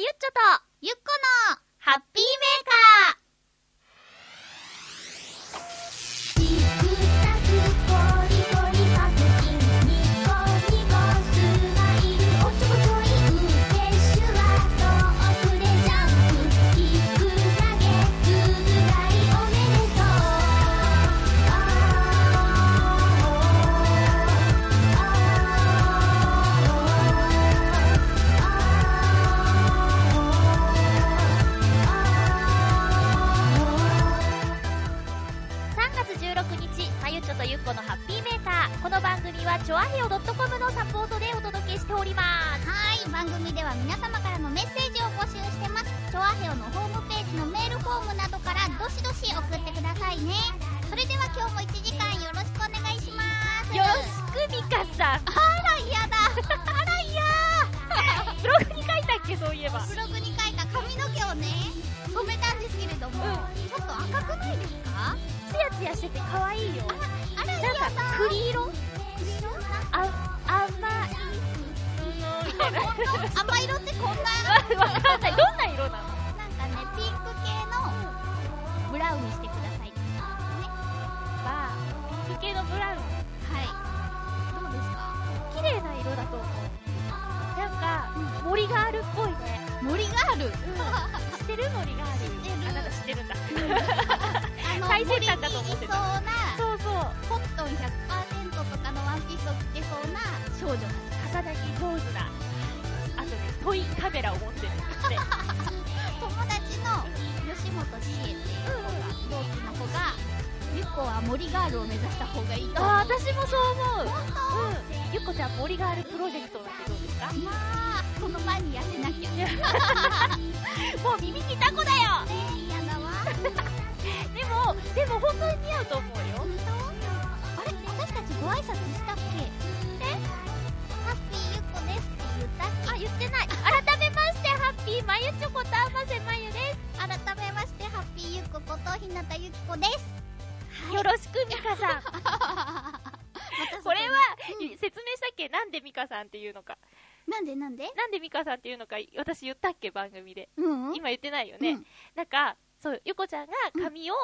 ゆっちょと、ゆっこの、ハッピーメーカー。は、ちょあへよ .com のサポートでお届けしております。はい、番組では皆様からのメッセージを募集してます。チョアヘオのホームページのメールフォームなどからどしどし送ってくださいね。それでは今日も1時間よろしくお願いします。よろしく、みかさん。あら、嫌だ。あら、嫌。ブログに書いたっけ、そういえば。ブログに書いた髪の毛をね、染めたんですけれども、ちょっと赤くないですか？ツヤツヤしてて可愛いよ。あら、嫌だ。なんか、栗色栗色？あ、甘い。みたいな。甘色ってこんな、わかんない。どんな色なのなんかね、ピンク系のブラウンにしてください。ね。は、ピンク系のブラウン。はい。どうですか綺麗な色だと思う。なんか、森があるっぽいね。森がある。知ってる森がある。知ってるあなた知ってるんだ。最先端だと思ってたそうそう。コットン100%とかのワンピースを着てそうな少女たち。重なり上手な。あとね、トイカメラを持ってるんですね。友達の吉本シエっていう子が、同期の子が、ゆっこは森ガールを目指した方がいいと思う。あー、私もそう思う。本うん。ゆっこちゃん森があるプロジェクトなんてどうですか？当まあ、この前に痩せなきゃ。もう耳にタコだよねえ、嫌だわ。でも、でも本当に似合うと思うよ。ご挨拶したっけ？え？ハッピーゆっこですって言ったっけ？あ、言ってない。改めまして、ハッピーまゆちょことあませまゆです。改めまして、ハッピーゆっこことひなたゆきこです。よろしく、ミカさん。これは、うん説明したっけ？なんでミカさんっていうのか。なんでなんで？なんでミカさんっていうのか、私言ったっけ？番組で。うん今言ってないよね。うんなんか、そう、ゆこちゃんが髪を、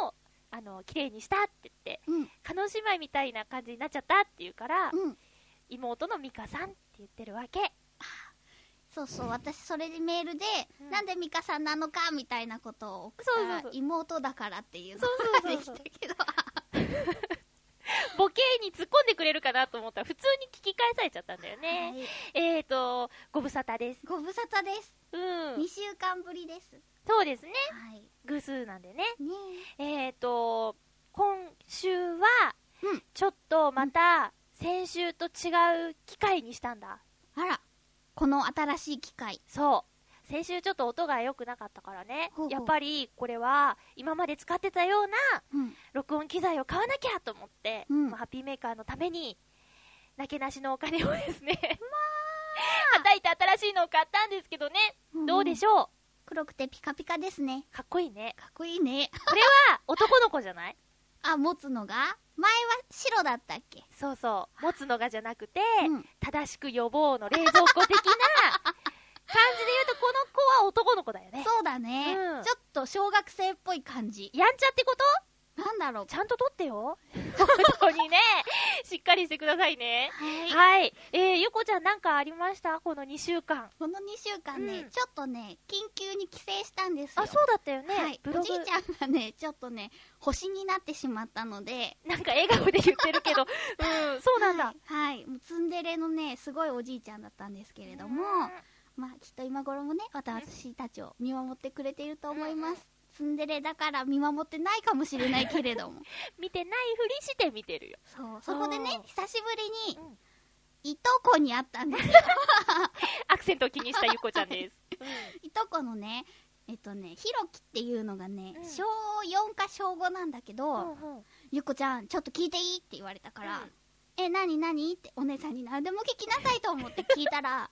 あの、綺麗にしたって言って、うん。叶姉妹みたいな感じになっちゃったって言うから、うん。妹のミカさんって言ってるわけ。そうそう、私それでメールで、うんなんでミカさんなのかみたいなことを送ったそうそうそう妹だからっていうのができたけど、ボケに突っ込んでくれるかなと思ったら、普通に聞き返されちゃったんだよね。はいえーと、ご無沙汰です。ご無沙汰です。うん2。週間ぶりです。そうですね。はい。偶数なんでね。ねえーと、今週は、うんちょっとまた、先週と違う機会にしたんだ。え。あら、この新しい機械。そう。先週ちょっと音が良くなかったからねほうほう。やっぱりこれは今まで使ってたようなうん。録音機材を買わなきゃと思って、うんまあハッピーメーカーのために、なけなしのお金をですね、はたいて新しいのを買ったんですけどね。どうでょしょう？黒くてピカピカですね。かっこいいね。かっこいいね。これは男の子じゃない？あ、持つのが？前は白だったっけ？そうそう。持つのがじゃなくて、うん正しく予防の冷蔵庫的な感じで言うと、この子は男の子だよね。そうだね、うんちょっと小学生っぽい感じ。やんちゃってこと？なんだろう。ちゃんと撮ってよ。本当にね。しっかりしてくださいね。はい。はい。えー、ゆこちゃんなんかありました？この2週間。この2週間ね、うんちょっとね、緊急に帰省したんですよ。あ、そうだったよね。はい。おじいちゃんがね、ちょっとね、星になってしまったので、なんか笑顔で言ってるけど、うん、そうなんだ。はい。はい。ツンデレのね、すごいおじいちゃんだったんですけれども、まあ、きっと今頃もね、私たちを見守ってくれていると思います。ツンデレだから見守ってないかもしれないけれども。見てないふりして見てるよ。そう。そこでね久しぶりにうん、いとこに会ったんですよ。アクセントを気にしたゆこちゃんです。いとこのね、えっとね、ひろきっていうのがね、うん小4か小5なんだけど、うんうんゆっこちゃん、ちょっと聞いていいって言われたから、うんえ、なになにってお姉さんに何でも聞きなさいと思って聞いたら、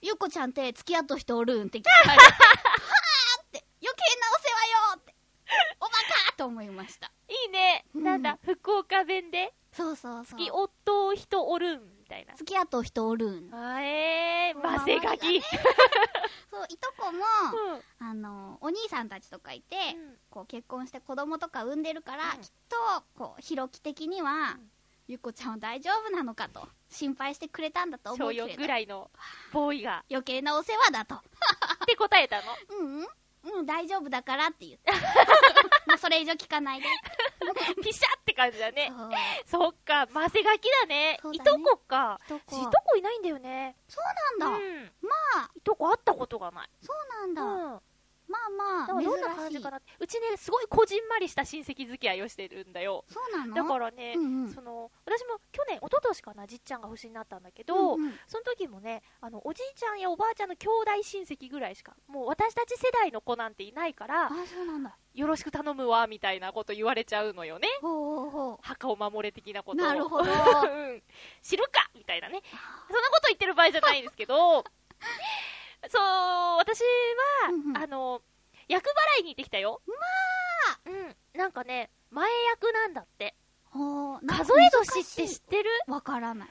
ゆっこちゃんって付き合っと人おるん？って聞かれて、はぁーって、余計なお世話よって、おバカと思いました。いいね。うんなんだ、福岡弁で、そうそうそう。月夫人おるん、みたいな。付き合っと人おるん？あえー、うわマセガキ。そう、いとこも、うん。あの、お兄さんたちとかいて、うんこう結婚して子供とか産んでるから、うんきっと、こう、ひろき的には、うんゆっこちゃんは大丈夫なのかと、心配してくれたんだと思小うけれ4ぐど、らいのボーイが。余計なお世話だと。って答えたの？うんうん、うん、大丈夫だからって言って。もうそれ以上聞かないで。ピシャって感じだね。そっか、マセガキだね。だねいとこか。いとこ私いないんだよね。そうなんだ。うん。まあ、いとこ会ったことがない。そうなんだ。うん。まあまあ、どんな感じかな。うちね、すごいこじんまりした親戚付き合いをしてるんだよ。そうなの？だからね、うんうんその、私も去年、一昨年かな、じっちゃんが星になったんだけど、うんうんその時もね、あの、おじいちゃんやおばあちゃんの兄弟親戚ぐらいしか、もう私たち世代の子なんていないから。よろしく頼むわ、みたいなこと言われちゃうのよね。ほうほうほ墓を守れ的なことを。なるほど うん。知るかみたいなね。そんなこと言ってる場合じゃないんですけど、そう、私は、うんうんあの、役払いに行ってきたよ。まあうん。なんかね、前役なんだって。数え年って知ってる？わからない。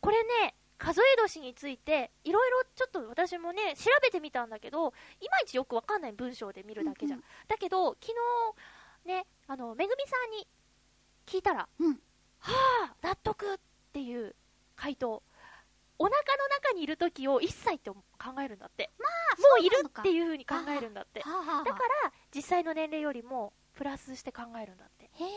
これね、数え年について、いろいろちょっと私もね、調べてみたんだけど、いまいちよくわかんない文章で見るだけじゃん。うんだけど、昨日、ね、あの、めぐみさんに聞いたら、うん。はあ、納得っていう回答。お腹の中にいる時を1歳って考えるんだって。まあ、もういるっていう風に考えるんだって。はあはあはあだから、実際の年齢よりも、プラスして考えるんだって。へえ。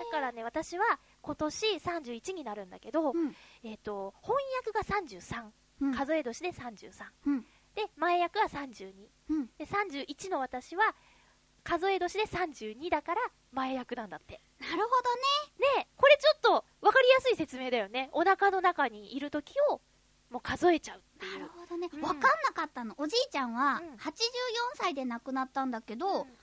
だからね、私は今年31になるんだけど、うん。えっ、と、翻訳が33、うん。数え年で33。うん。で、前役は32。うん。で、31の私は、数え年で32だから、前役なんだって。なるほどねこれちょっと、わかりやすい説明だよね。お腹の中にいる時を、もう数えちゃうなる。ほどね。うんわかんなかったの。おじいちゃんはうん84歳で亡くなったんだけど、うん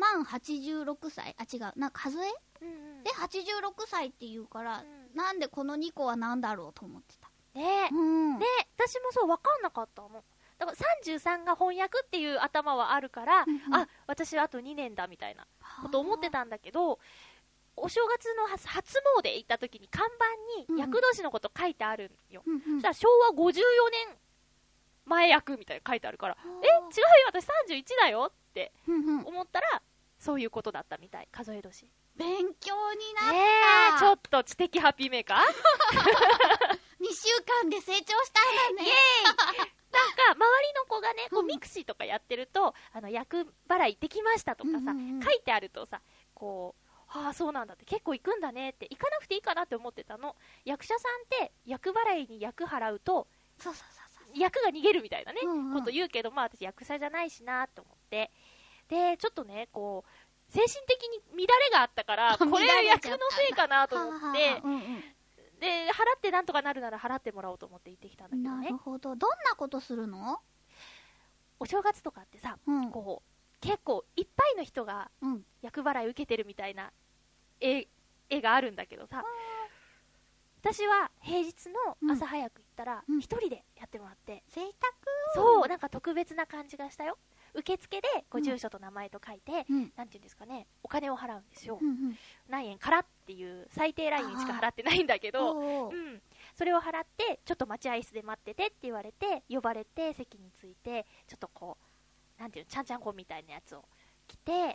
満86歳あ、違う。な、数えうんうんで、86歳って言うから、うんなんでこの2個はなんだろうと思ってた。ねうん。ね私もそう、わかんなかったの。だから33が翻訳っていう頭はあるから、うんうんあ、私あと2年だみたいなこと思ってたんだけど、お正月の初初詣行った時に看板に厄年のこと書いてあるんよ。うんたら昭和54年前役みたいな書いてあるから、え、違うよ、私31だよって。思ったら、そういうことだったみたい、数え年。勉強になった。ねえ、ちょっと知的ハッピーメーカー？2週間で成長したんだね。イエーイなんか、周りの子がね、こううんミクシーとかやってると、あの、厄払いできましたとかさ、うんうんうん書いてあるとさ、こう、ああ、そうなんだって、結構行くんだねって、行かなくていいかなって思ってたの。役者さんって、厄払いに厄払うと、そうそうそうそう。役が逃げるみたいなね、うんうんこと言うけど、まあ私役者じゃないしなと思って。で、ちょっとね、こう、精神的に乱れがあったから、これ厄のせいかなと思っはあはてあ、うんうんで、払ってなんとかなるなら払ってもらおうと思って行ってきたんだけどねなる。ほど。どんなことするの？お正月とかってさ、うん。こう、結構いっぱいの人がうん。厄払い受けてるみたいな絵絵があるんだけどさ、私は平日の朝早く行ったらうん、一人でやってもらって、贅沢そう、なんか特別な感じがしたよ。受付でごうん住所と名前と書いて、うん。なんていうんですかね、お金を払うんですよ。うんうん。何円からっていう最低ラインしか払ってないんだけど、うん、それを払って、ちょっと待合室で待っててって言われて、呼ばれて、席に着いて、ちょっとこう、なんていうの、ちゃんちゃんこみたいなやつを着て、で、あ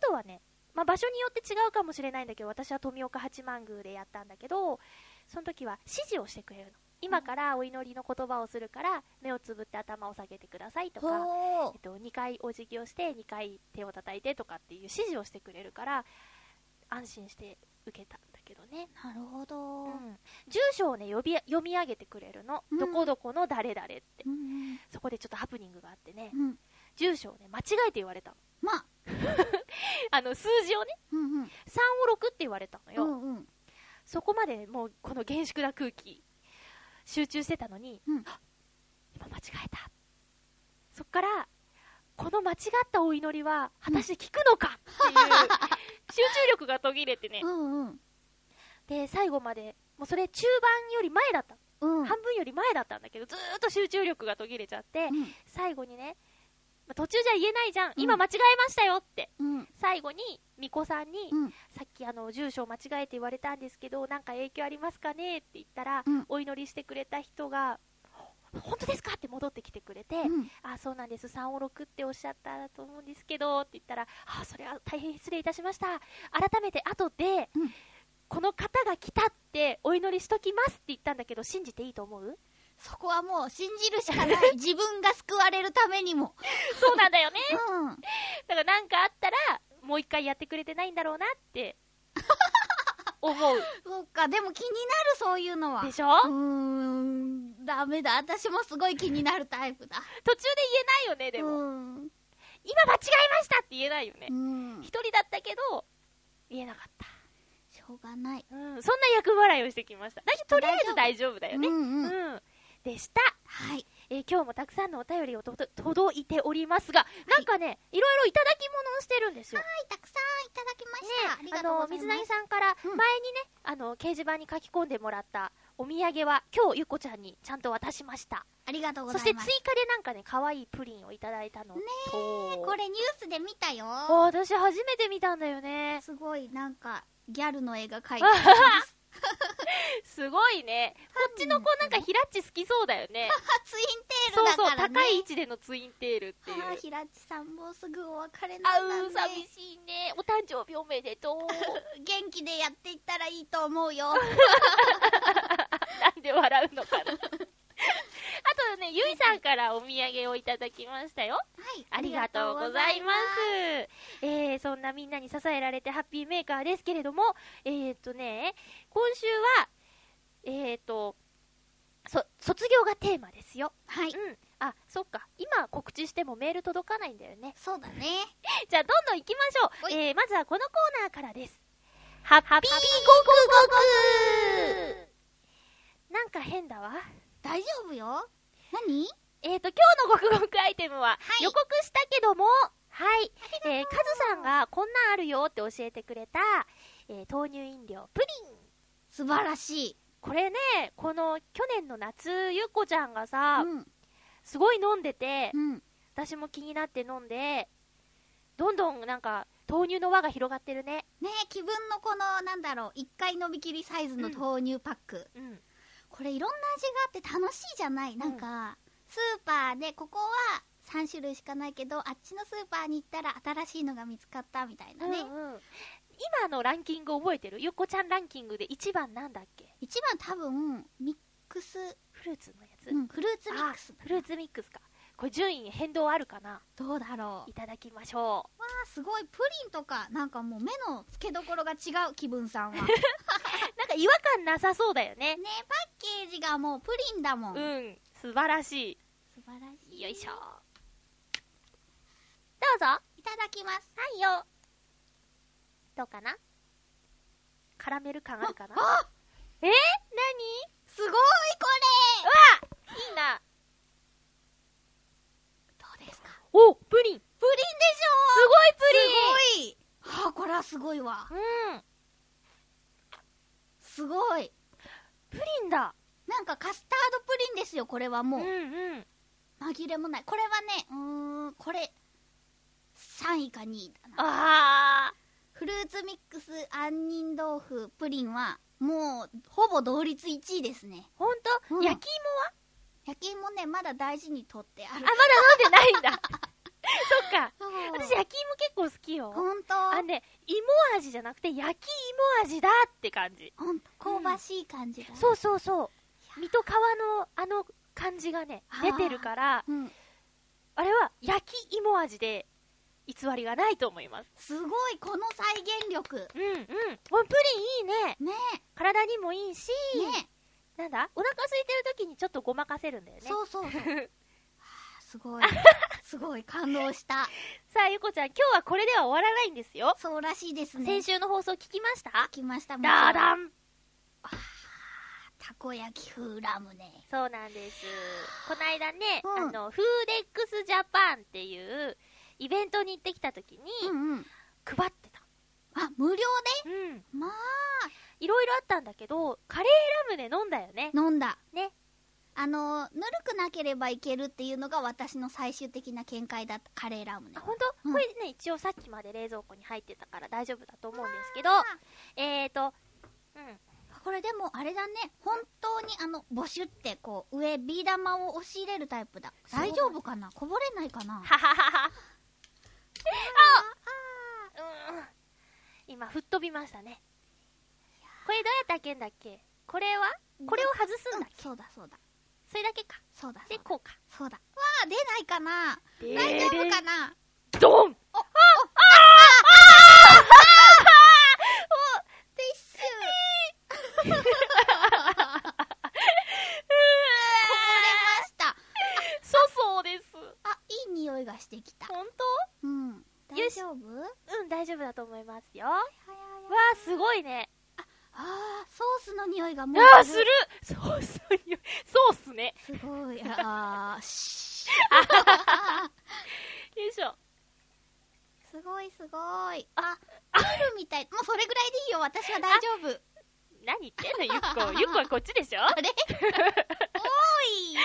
とはね、まあ、場所によって違うかもしれないんだけど、私は富岡八幡宮でやったんだけど、その時は指示をしてくれるの。今からお祈りの言葉をするから、目をつぶって頭を下げてくださいとか、ほえっと、2回お辞儀をして、2回手を叩いてとかっていう指示をしてくれるから、安心して受けたんだけどね。ーなるほど。うん、住所をね呼び読み上げてくれるの、うんどこどこの誰々ってうんそこでちょっとハプニングがあってね。住所をね間違えて言われたのまあ。あの数字をねうんうん。3を6って言われたのよ、うんうん。そこまでもうこの厳粛な空気集中してたのに、うん。あ今間違えた。そっからこの間違ったお祈りは果たして聞くのかっていう 集中力が途切れてね。うんうん。で最後までもうそれ中盤より前だった。うん。半分より前だったんだけど、ずーっと集中力が途切れちゃって、うん。最後にね、まあ途中じゃ言えないじゃん今間違えましたよって、うん。最後に、巫女さんに、うん。さっきあの、住所を間違えて言われたんですけど、なんか影響ありますかねって言ったら、うんお祈りしてくれた人が、本当ですかって戻ってきてくれて、うん。あ、そうなんです。3を6っておっしゃったと思うんですけど、って言ったら、あ、それは大変失礼いたしました。改めて後で、うんこの方が来たってお祈りしときますって言ったんだけど、信じていいと思う？そこはもう信じるしかない。自分が救われるためにも。そうなんだよね。うん。だからなんかあったら、もう一回やってくれてないんだろうなって、思う。そうか、でも気になる、そういうのは。でしょ、うーん、ダメだ。私もすごい気になるタイプだ。途中で言えないよね、でも。うん。今間違えましたって言えないよねう。ん。一人だったけど、言えなかった。しょうがない。うん、そんな役払いをしてきました。だけどとりあえず大丈夫だよね。ううん。んうん。でした。はい。えー今日もたくさんのお便りをとど届いておりますが、なんかね、いろいろいただき物をしてるんですよ。はい、たくさんいただきました。ありがあの。水なぎさんからうん前にね、あの、掲示板に書き込んでもらったお土産は今日ゆっこちゃんにちゃんと渡しました。ありがとうごそしてざいます。追加でなんかね、可愛いプリンをいただいたのと、ねこれニュースで見たよ。あ私初めて見たんだよね。すごい、なんか、ギャルの絵が描いてあります。すごいね。こっちの子なんかヒラッチ好きそうだよね。ツインテーそうそう、ルだからね。高い位置でのツインテールっていう。あー、ひらっちさんもうすぐお別れあなんだねうー、寂しいね。お誕生日おめでとう。元気でやっていったらいいと思うよ。なんで笑うのかな。あとね、ゆいさんからお土産をいただきましたよ。はい。ありがとうございます。えー、そんなみんなに支えられてハッピーメーカーですけれども、えーとね、今週は、えーと、そ、卒業がテーマですよ。はい。うん。あ、そっか。今告知してもメール届かないんだよね。そうだね。じゃあ、どんどん行きましょう。えー、まずはこのコーナーからです。ハッピーゴクゴクなんか変だわ。大丈夫よ。何？えーと、今日のごくごくアイテムは、はい予告したけども、はい、えー、カズさんがこんなんあるよって教えてくれた、えー豆乳飲料、プリン。素晴らしい。これね、この去年の夏、ゆっこちゃんがさ、うん。すごい飲んでて、うん。私も気になって飲んで、どんどんなんか、豆乳の輪が広がってるね。ねえ、気分のこの、なんだろう、一回飲み切りサイズの豆乳パック。うん。これいろんな味があって楽しいじゃないなんか、スーパーで、ここは3種類しかないけど、あっちのスーパーに行ったら新しいのが見つかったみたいなね。うんうん。今のランキング覚えてる？ゆっこちゃんランキングで1番なんだっけ？一番多分、ミックス、フルーツのやつ、うん、フルーツミックスあ。フルーツミックスか。これ順位変動あるかな？どうだろうい。ただきましょわあ、すごい。プリンとか、なんかもう目の付けどころが違う、気分さんは。か違和感なさそうだよね。パッケージがもうプリンだもん。うん。素晴らしい。素晴らしい。よいしょ。どうぞ。いただきます。はいよ。どうかな？カラメル感あるかな？あえ？ー、すごいこ何いいな。れどうですか？おプリンプリンですごいごいすごいはあ、これはすごいわ。プリンうん。すごい。プリンだ。なんかカスタードプリンですよ、これはもう。うんうん。紛れもない。これはね、うーん、これ、3位か2位だな。あフルーツミックス杏仁豆腐プリンは、もう、ほぼ同率1位ですね。ー、ほんと、うん焼き芋は？焼き芋ね、まだ大事に取ってああ、るま。だ飲んでないんだ。そっか。私焼き芋結構好きよ。ほんとあのね、芋味じゃなくて焼き芋味だって感じ。ほんと、香ばしい感じが、そうそうそう。身と皮のあの感じがね出てるから、うん。あれは焼き芋味で偽りがないと思います。すごい、この再現力。うんうん。これプリンいいね。ね体にもいいし、え、ねなんだ？お腹空いてる時にちょっとごまかせるんだよえ、ね。そうそうそう。はあ すごい。すごい、感動した。さあ、ゆこちゃん、今日はこれでは終わらないんですよ。そうらしいですね。先週の放送聞きました？来ました、ダーダンンたこ焼き風ラムネ。そうなんです。この間ね、うんあの、フーデックスジャパンっていうイベントに行ってきた時に、うんうん。配ってた。あ、無料うん。でまあ、いろいろあったんだけど、カレーラムネ飲んだよね。飲んだ。ね。あの、ぬるくなければいけるっていうのが私の最終的な見解だったカレーラムネあ、。ほんと、うんこれね、一応さっきまで冷蔵庫に入ってたから大丈夫だと思うんですけどあ、えーと、うん。これでもあれだね。本当にあの、ボシュってこう、上、ビー玉を押し入れるタイプだ。大丈夫かな？こぼれないかな？はははは。うん。今、吹っ飛びましたね。これどうやって開けんだっけ？これは？これを外すんだっけ、そうだそうだ。それだけか。そうだ。で、こうか。そうだ。わあ、出ないかなで大丈夫かなドンお、あ、ティッシュ。こぼれました。そうそうです。あ、いい匂いがしてきた。ほんとうん。よ大し丈夫はうん、大丈夫だと思いますよ。わやあ、すごいね。あー、ソースの匂いがもうあー、するそうそう、そうっすね。すごい。あー、しよいしょ。すごいすごい。あ、ビールみたい。もうそれぐらいでいいよ。私は大丈夫。何言ってんの、ゆっこ。ゆっこはこっちでしょ？あれ？おい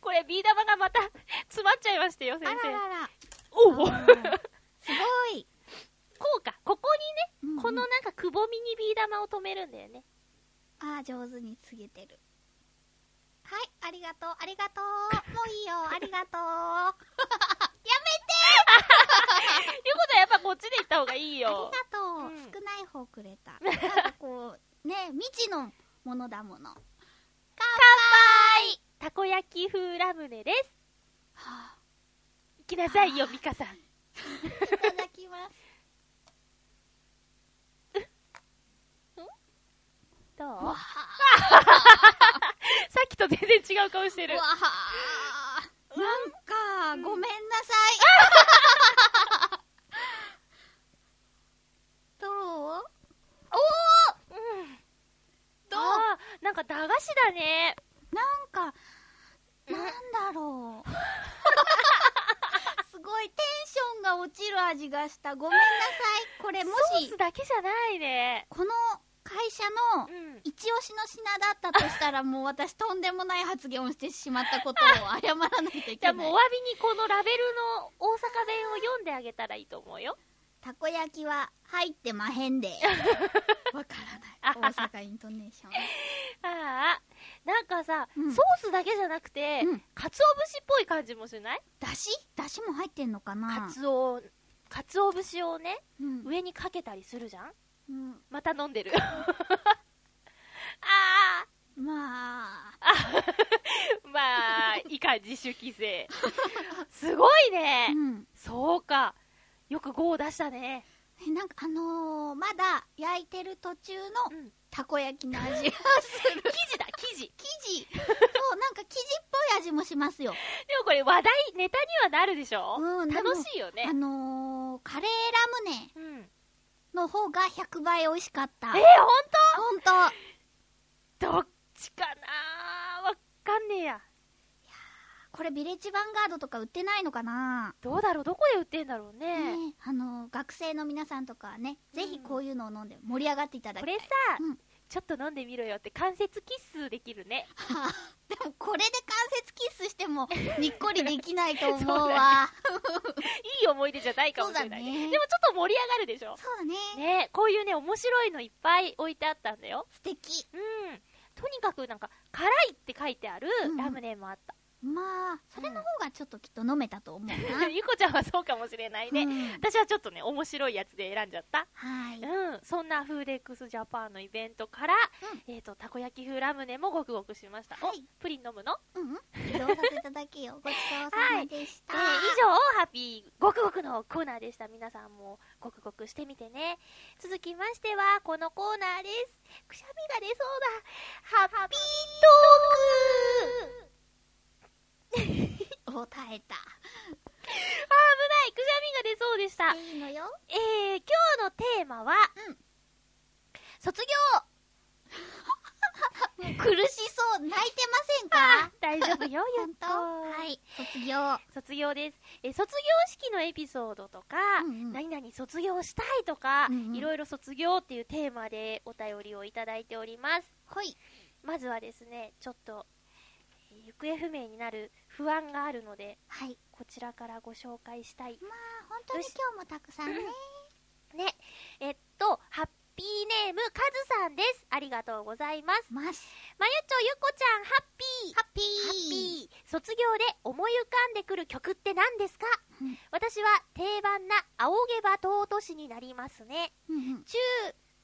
これ、ビー玉がまた詰まっちゃいましたよ、あ先生。ららら。おうあーすごい。こうか。ここにね、うんうんこのなんかくぼみにビー玉を止めるんだよね。あー、上手に告げてる。はい、ありがとう、ありがとう。もういいよ、ありがとう。やい うことはやっぱこっちで行った方がいいめてあよ。りがとう、うん少ない方くれた。なんかこう、ね、未知のものだもの。乾乾杯たこ焼き風ラムネです。は行きなさいよ、ミカさん。あ、いただきます。どうわ さっきと全然違う顔してるわ。なんか、ごめんなさい。どう？おーうん。どう？なんか駄菓子だね。なんか、なんだろう。すごいテンションが落ちる味がした。ごめんなさい。これもしソース、だけじゃないね。この会社のうん。一押しの品だったとしたら、もう私とんでもない発言をしてしまったことを謝らないといじゃあけない。もうお詫びにこのラベルの大阪弁を読んであげたらいいと思うよ。たこ焼きは入ってまへんで。わからない。大阪イントネーション。ああ。なんかさ、うんソースだけじゃなくて、うん鰹節っぽい感じもしない？だし？だしも入ってんのかな？鰹、鰹節をね、うん。上にかけたりするじゃん？うん。また飲んでる。あまあ、あ。まあ、いか自主規制。すごいね。うん。そうか。よく5を出したね。えなんかあのー、まだ焼いてる途中のうん。たこ焼きの味がする。生地だ、生地。生地。そう、なんか生地っぽい味もしますよ。でもこれ話題、ネタにはなるでしょ？うん楽しいよねあ。のー、カレーラムネうん。の方が100倍美味しかった。えー、ほんほんと。とどっちかなわかんねえや。これビレッジヴァンガードとか売ってないのかな？どうだろう？どこで売ってんだろうね。ねあのー、学生の皆さんとかはね、ぜひこういうのを飲んで盛り上がっていただきたい。これさ、うんちょっと飲んでみろよって関節キスできるね。は あでもこれで関節キスしても にっこりできないと思うわ。いい思い出じゃないかもしれないね。ねでもちょっと盛り上がるでしょ。そうだね。ねこういうね、面白いのいっぱい置いてあったんだよ。素敵。うん。とにかくなんか、辛いって書いてあるうんラムネもあった。まあ、それの方がちょっときっと飲めたと思うな。ゆこちゃんはそうかもしれないね。うん私はちょっとね、面白いやつで選んじゃった。はい。うん。そんなフーデックスジャパンのイベントから、えっ、と、たこ焼き風ラムネもごくごくしました。はいお、プリン飲むの？うんうん。移動させただけよ。ごちそうさまでした。えー 以上、ハッピーごくごくのコーナーでした。皆さんもごくごくしてみてね。続きましては、このコーナーです。くしゃみが出そうだ。ハッピートークお、耐えた。あー危ないくしゃみが出そうでした。いいのよ。えー、今日のテーマは、うん卒 苦しそう。泣いてません業か大丈夫よ、ゆ本当？っと。はい。卒業。卒業です。えー卒業式のエピソードとか、うんうん何々卒業したいとか、うんうんいろいろ卒業っていうテーマでお便りをいただいております。ほい。まずはですね、ちょっと、えー行方不明になる不安があるので、はい。こちらからご紹介したい。まあ、本当に今日もたくさんね。ね、えっと、ハッピーネーム、カズさんです。ありがとうございます。まゆちょ、ゆこちゃん、ハッピー。ハッピハッー。ピー。卒業で思い浮かんでくる曲って何ですか？うん私は定番な仰げば尊しになりますね。うんうん中、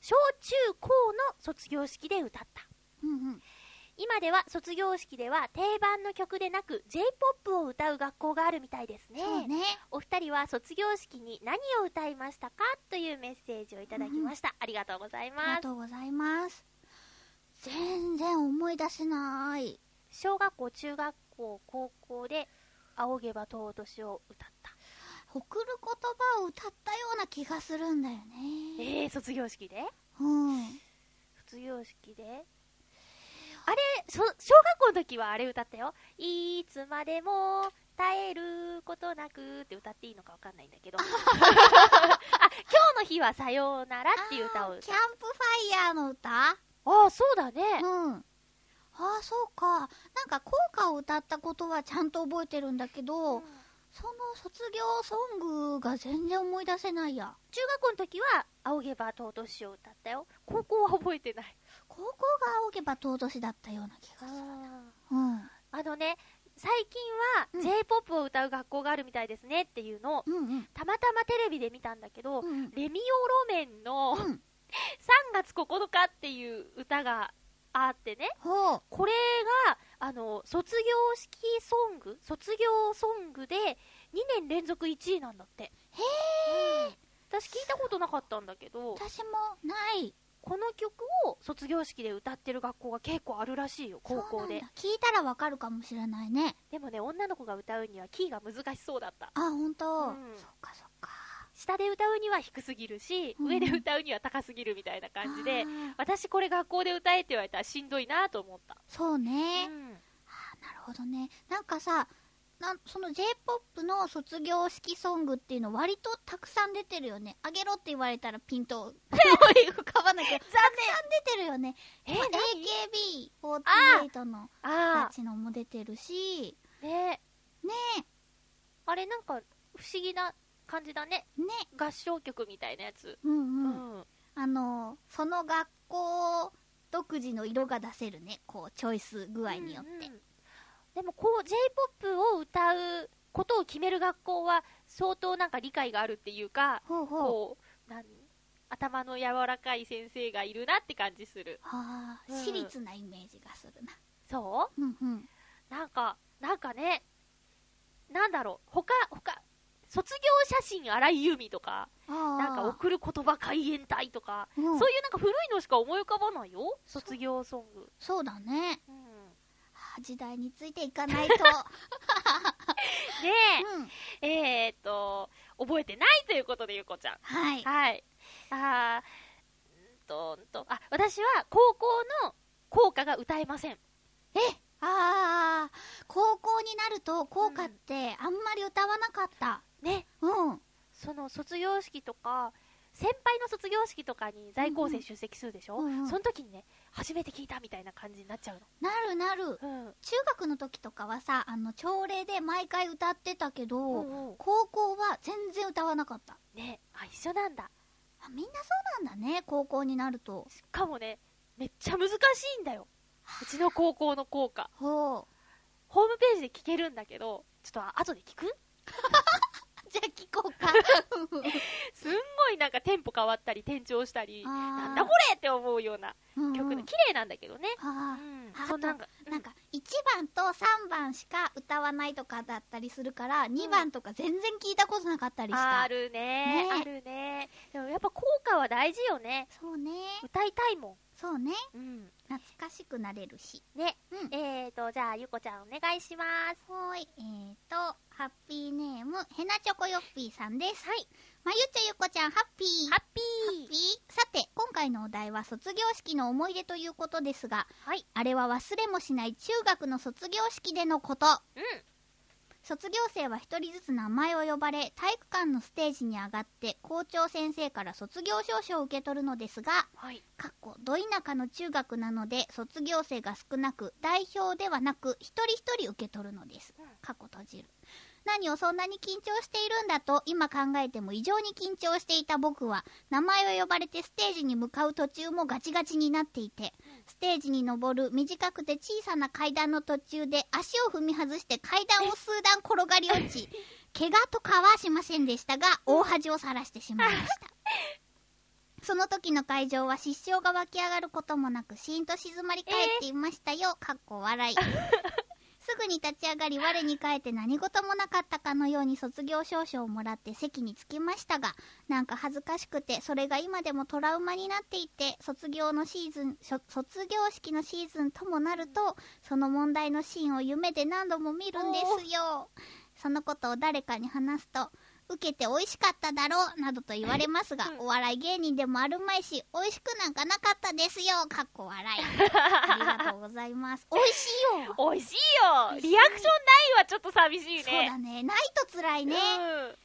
小中高の卒業式で歌った。うんうん今では卒業式では定番の曲でなく J-POP を歌う学校があるみたいですね。そうね。お二人は卒業式に何を歌いましたかというメッセージをいただきました。ありがとうございあります。がとうございます。全然思い出せない。小学校、中学校、高校で仰げば尊しを歌った。送る言葉を歌ったような気がするんだよね。えー、卒業式で？うん。卒業式であれ、そ小学校の時はあれ歌ったよ。いつまでも耐えることなくって歌っていいのかわかんないんだけど。あ、今日の日はさようならっていう歌をキャンプファイヤーの歌？ああ、そうだね。うん。ああ、そうか。なんか校歌を歌ったことはちゃんと覚えてるんだけど、うんその卒業ソングが全然思い出せないや。中学校の時は、仰げば尊しを歌ったよ。高校は覚えてない。高校が仰げば尊しだったような気がする。あうん。のね、最近うんは J-POP を歌う学校があるみたいですねっていうのを、うんうん。たまたまテレビで見たんだけど、うんレミオロメンの3うん。月9日っていう歌があってね。これが、あの、卒業式ソング卒業ソングで2年連続1位なんだって。へうん私聞いたことなかったんだけど、私もない。この曲を卒業式で歌ってる学校が結構あるらしいよ、高校で。聞いたらわかるかもしれないね。でもね、女の子が歌うにはキーが難しそうだった。あ、ほんと。うんそっかそっか。下で歌うには低すぎるし、うん上で歌うには高すぎるみたいな感じで私これ学校で歌えって言われたらしんどいなと思った。そうね。うんあなるほどね。なんかさ、なんその J-POP の卒業式ソングっていうの割とたくさん出てるよね。あげろって言われたらピンと思い浮かばなきゃ。たくさん出てるよね。え、まあ何？AKB48 のあたちのも出てるし、あ、ねねあれなんか不思議な感じだね。え、ね合唱曲みたいなやつ。うんううん。ん。あの、その学校独自の色が出せるね。こう、チョイス具合によって。うんうんでもこう J-POP を歌うことを決める学校は相当なんか理解があるっていうか、ほうほう。こう、何頭の柔らかい先生がいるなって感じする。ああ、うん私立なイメージがするな。そう？んうん。うなんか、なんかね、なんだろう、他、他、卒業写真荒井由実とか。なんか送る言葉海援隊とか、うんそういうなんか古いのしか思い浮かばないよ。卒業ソング。そうだね。うん。はあ時代についていかないと。ねうん。え、えーっと、覚えてないということで、ゆこちゃん。はい。はい。あー、んと、んと、あ、私は高校の校歌が歌えません。えああ、高校になると校歌ってあんまり歌わなかった。ね。うん。その卒業式とか、先輩の卒業式とかに在校生出席するでしょ、うんうんその時にね、初めて聞いたみたいな感じになっちゃうなるなる。の。うん。中学の時とかはさ、あの、朝礼で毎回歌ってたけど、うんうん高校は全然歌わなかった。ね、あ、一緒なんだ。あみんなそうなんだね、高校になると。しかもね、めっちゃ難しいんだよ。うちの高校の校歌。ほう。ホームページで聞けるんだけど、ちょっとあ後で聞く？じゃあ聞こうか。すんごいなんかテンポ変わったり、転調したり、なんだこれって思うような曲で、綺麗なんだけどね。うあんあ。そんなんか、あ、なんか、1番と3番しか歌わないとかだったりするから、2番とか全然聞いたことなかったりした。あるねねあるね。でもやっぱ効果は大事よね。そうね。歌いたいもそうね。ん。うん。懐かしくなれるし。ね。うん。えーと、じゃあ、ゆこちゃんお願いします。ほーい。えーと、ハッピーネーム、ヘナチョコヨッピーさんです。はい。まゆちょゆこちゃん、ハッピー。ハッピーハッピーさて、今回のお題は卒業式の思い出ということですが、はい。あれは忘れもしない中学の卒業式でのこと。うん。卒業生は一人ずつ名前を呼ばれ、体育館のステージに上がって、校長先生から卒業証書を受け取るのですが、はい。かっこ、ど田舎の中学なので、卒業生が少なく、代表ではなく、一人一人受け取るのですうん。かっこ閉じる。何をそんなに緊張しているんだと今考えても異常に緊張していた僕は名前を呼ばれてステージに向かう途中もガチガチになっていてステージに登る短くて小さな階段の途中で足を踏み外して階段を数段転がり落ち 怪我とかはしませんでしたが大恥をさらしてしまいました。その時の会場は失笑が湧き上がることもなくシーンと静まり返っていましたよ、かっこ笑い すぐに立ち上がり我に返って何事もなかったかのように卒業証書をもらって席に着きましたがなんか恥ずかしくてそれが今でもトラウマになっていて卒業のシーズン卒業式のシーズンともなるとその問題のシーンを夢で何度も見るんですよ。そのことを誰かに話すと受けて美味しかっただろうなどと言われますが、うんお笑い芸人でもあるまいし美味しくなんかなかったですよかっこ笑いありがとうございます 美味しいよ美味しいよリアクションないはちょっと寂しいね。そうだね。ないと辛いね。うん。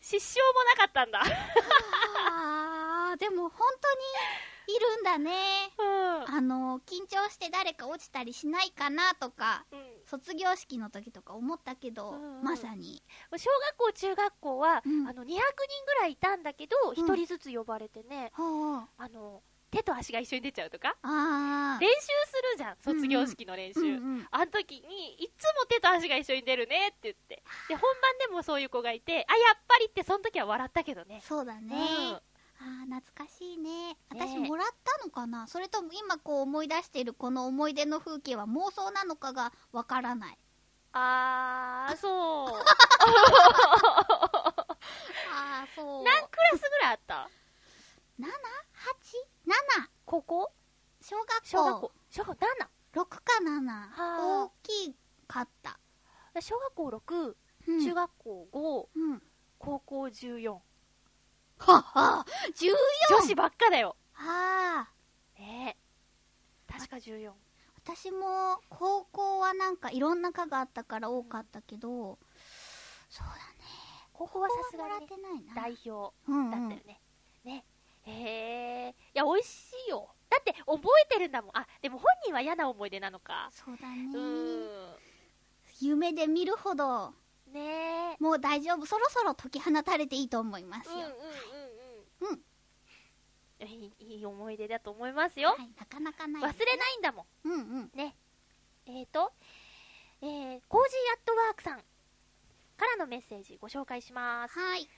失笑もなかったんだ。あー、でも本当にいるんだね。うん。あの、緊張して誰か落ちたりしないかなとか、うん卒業式の時とか思ったけど、うんうんまさに。小学校、中学校は、うんあの、200人ぐらいいたんだけど、うん1人ずつ呼ばれてね。あの、手と足が一緒に出ちゃうとか。練習するじゃん、卒業式の練習。うんうん。あの時に、いつも手と足が一緒に出るねって言って。で、本番でもそういう子がいて、あ、やっぱりって、その時は笑ったけどね。そうだね。うんあー、懐かしいね。ね私もらったのかな？それとも今こう思い出しているこの思い出の風景は妄想なのかがわからない。あー、そう。あー、そう。何クラスぐらいあった？7?8? 7? 高校小学校。小学校。小学校6か7。は大きかった。7? 小学校6、うん中学校5、うん。高校14。はっは !14! 女子ばっかだよ。はあ。ねえ。確か14。私も、高校はなんかいろんな科があったから多かったけど、そうだね。高校はさすがにねもらって、ないな。代表うんうんだったよね。ね。へえ。いや、美味しいよ。だって覚えてるんだもん。あ、でも本人は嫌な思い出なのか。そうだうね。ーん。夢で見るほど、ねえ。もう大丈夫。そろそろ解き放たれていいと思いますよ。うんうんうんうん。うん。いい思い出だと思いますよ。はい、なかなかない、忘れないんだもん。うんうん。ね。えーと、えー、コージーアットワークさんからのメッセージご紹介します。はい。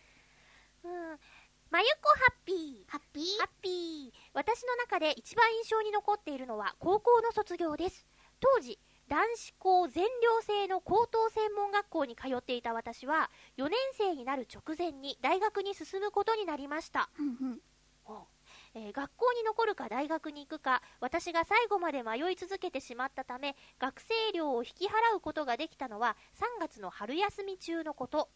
うん。まゆこハッピー。ハッピー？ハッピー。私の中で一番印象に残っているのは高校の卒業です。当時、男子校全寮制の高等専門学校に通っていた私は、4年生になる直前に大学に進むことになりました。うんうん。えー学校に残るか大学に行くか私が最後まで迷い続けてしまったため学生寮を引き払うことができたのは3月の春休み中のこと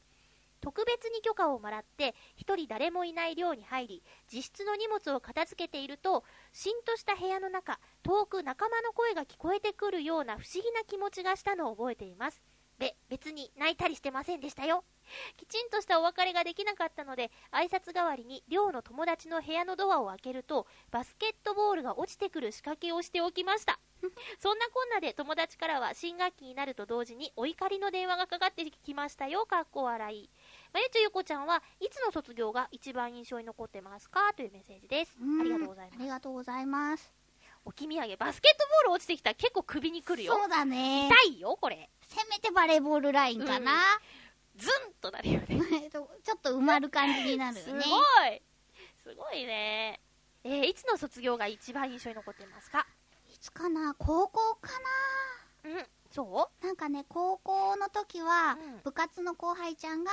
特別に許可をもらって一人誰もいない寮に入り自室の荷物を片付けているとしんとした部屋の中遠く仲間の声が聞こえてくるような不思議な気持ちがしたのを覚えています。べ別に泣いたりしてませんでしたよ。きちんとしたお別れができなかったので挨拶代わりに寮の友達の部屋のドアを開けるとバスケットボールが落ちてくる仕掛けをしておきました。そんなこんなで友達からは新学期になると同時にお怒りの電話がかかってきましたよ。かっこ笑い。まゆちゅゆこちゃんはいつの卒業が一番印象に残ってますか？というメッセージです。うん。ありがとうございます。ありがとうございます。置き土産バスケットボール落ちてきたら結構首にくるよ。そうだね。痛いよこれ。せめてバレーボールラインかな。ズンとなるよね。えっとちょっと埋まる感じになるすごい。よね。すごいね。えーいつの卒業が一番印象に残ってますか？いつかな？高校かうんそななんかね、高校の時はうん、部活の後輩ちゃんが、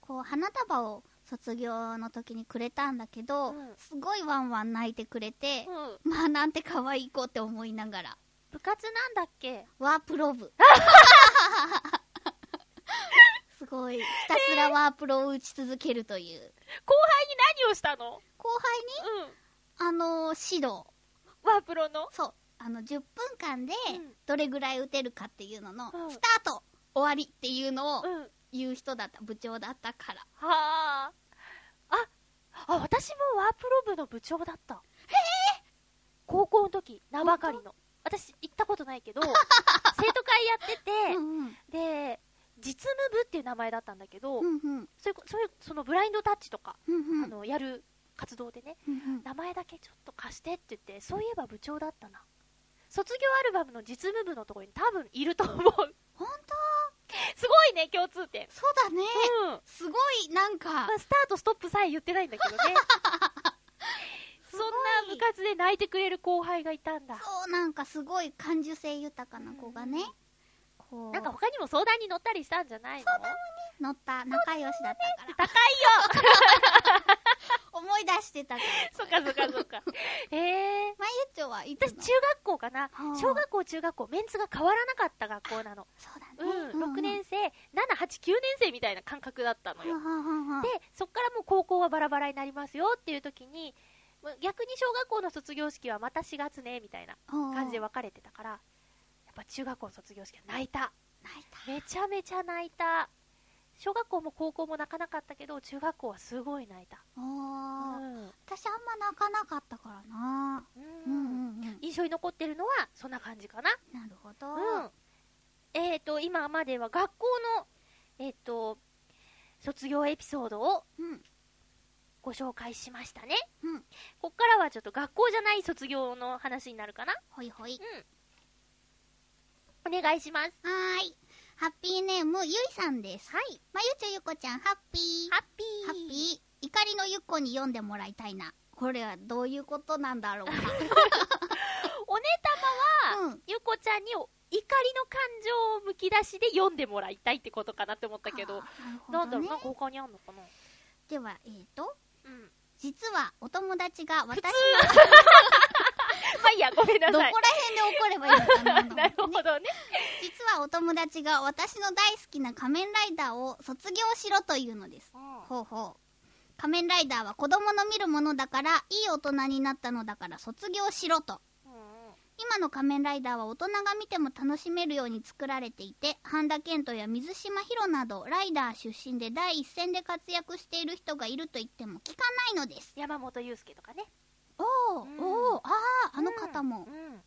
こう、花束を卒業の時にくれたんだけど、うん。すごいワンワン泣いてくれて、うん。まあなんて可愛い子って思いながら。部活なんだっけ？ワープロ部。すごい、ひたすらワープロを打ち続けるという。後輩に何をしたの？後輩に、うん。あのー指導。ワープロの？そう。あの、10分間でうん、どれぐらい打てるかっていうのの、うんスタート終わりっていうのをうん言う人だった、部長だったから。はあああ私もワープロ部の部長だったへえ高校の時名ばかりの私行ったことないけど 生徒会やってて、うんうん。で、実務部っていう名前だったんだけど、うんうん。そういうこそういう、そのブラインドタッチとか、うんうん。あの、やる活動でね、うんうん名前だけちょっと貸してって言って、そういえば部長だったな。卒業アルバムの実務部のところに多分いると思う。ほんとすごいね、共通点。そうだね。うん。すごい、なんかま、あ、スタート、ストップさえ言ってないんだけどね。そんな部活で泣いてくれる後輩がいたんだ。そう、なんかすごい感受性豊かな子がね、こう、なんか他にも相談に乗ったりしたんじゃないの？乗った仲良しだったから、高いよ 思い出してたから。そっかそっかそっか。えー。まゆっちょはいつ私、の中学校かなはあ小学校、中学校、メンツが変わらなかった学校なの。そうだうね。ん、6年生、7、8、9年生みたいな感覚だったのよ。で、そっからもう高校はバラバラになりますよっていう時に、逆に小学校の卒業式はまた4月ね、みたいな感じで分かれてたから、やっぱ中学校の卒業式は泣いた。泣いた。めちゃめちゃ泣いた。小学校も高校も泣かなかったけど、中学校はすごい泣いた。おうー。ん。私あんま泣かなかったからな。ううんんうんうん。印象に残ってるのは、そんな感じかな。なるほど。うん。えっ、と、今までは学校の、えっ、と、卒業エピソードをうん。ご紹介しましたね。うん。こっからはちょっと学校じゃない卒業の話になるかなほいほい。うん。お願いします。はーい。ハッピーネーム、ゆいさんです。はい。まゆちょゆこちゃん、ハッピー。ハッピー。ハッピー。怒りのゆっこに読んでもらいたいな。これはどういうことなんだろうか。おねたまは、うんゆこちゃんにお怒りの感情をむき出しで読んでもらいたいってことかなって思ったけど、なるほなんだろう、なんか他にあんのかな？では、えーと、うん。実はお友達が私まあいいや、ごめんなさい。こら辺で怒ればいいのかな なるほどね。実はお友達が私の大好きな仮面ライダーを卒業しろというのです。ほうほう。仮面ライダーは子供の見るものだから、いい大人になったのだから卒業しろと。今の仮面ライダーは大人が見ても楽しめるように作られていて、半田健人や水島ヒロなど、ライダー出身で第一線で活躍している人がいると言っても聞かないのです。山本祐介とかね。うんおー、あー、あの方もうん。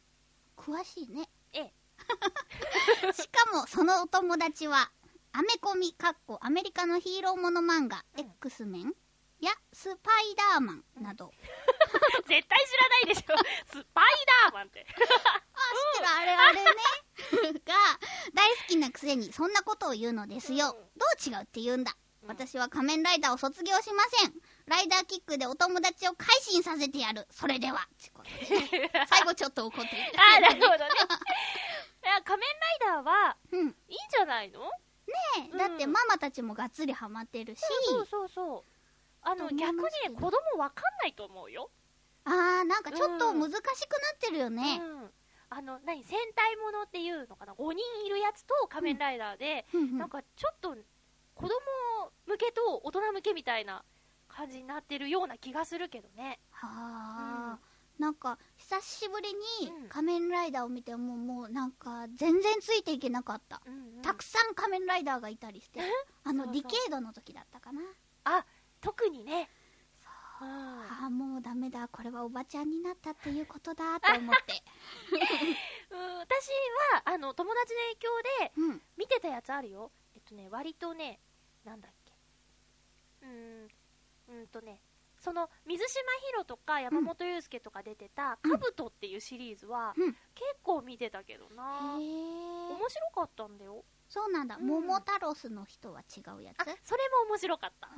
詳しいね。ええ。しかも、そのお友達は、アメコミ、かっこアメリカのヒーローもの漫画、うん X メン？やスパイダーマンなど。絶対知らないでしょ。スパイダーマンって。あ、知ってる、あれあれね。が、大好きなくせに、そんなことを言うのですよ。うんどう違うって言うんだ。うん私は仮面ライダーを卒業しません。ライダーキックでお友達を改心させてやる。それでは。ち こ最後ちょっと怒って。あー、なるほどね。いや、仮面ライダーは、うん。ねいいんじゃないの？え、だってママたちもがっつりハマってるし、そうそうそう。あの、逆にね、子供わかんないと思うよ。あー、なんかちょっと難しくなってるよね。うん。あの、何戦隊ものっていうのかな ?5 人いるやつと仮面ライダーで、うんうんなんかちょっと、子供向けと大人向けみたいな感じになってるような気がするけどね。はあ、なんか久しぶりにうん。仮面ライダーを見てももうなんか全然ついていけなかった、うんうん。たくさん仮面ライダーがいたりして。あのディケードの時だったかな。あ、特にね。う。ん。ああもうダメだ。これはおばちゃんになったっていうことだと思って。うん、私は、あの、友達の影響でうん。見てたやつあるよ。えっとね、割とね、なんだっけ。うーん、うんとね、その、水島ヒロとか山本祐介とか出てた、うん。カブトっていうシリーズは、うん。結構見てたけどな。へえ面白かったんだよ。そうなんだ、うん。桃太郎スの人は違うやつ？あ、それも面白かった。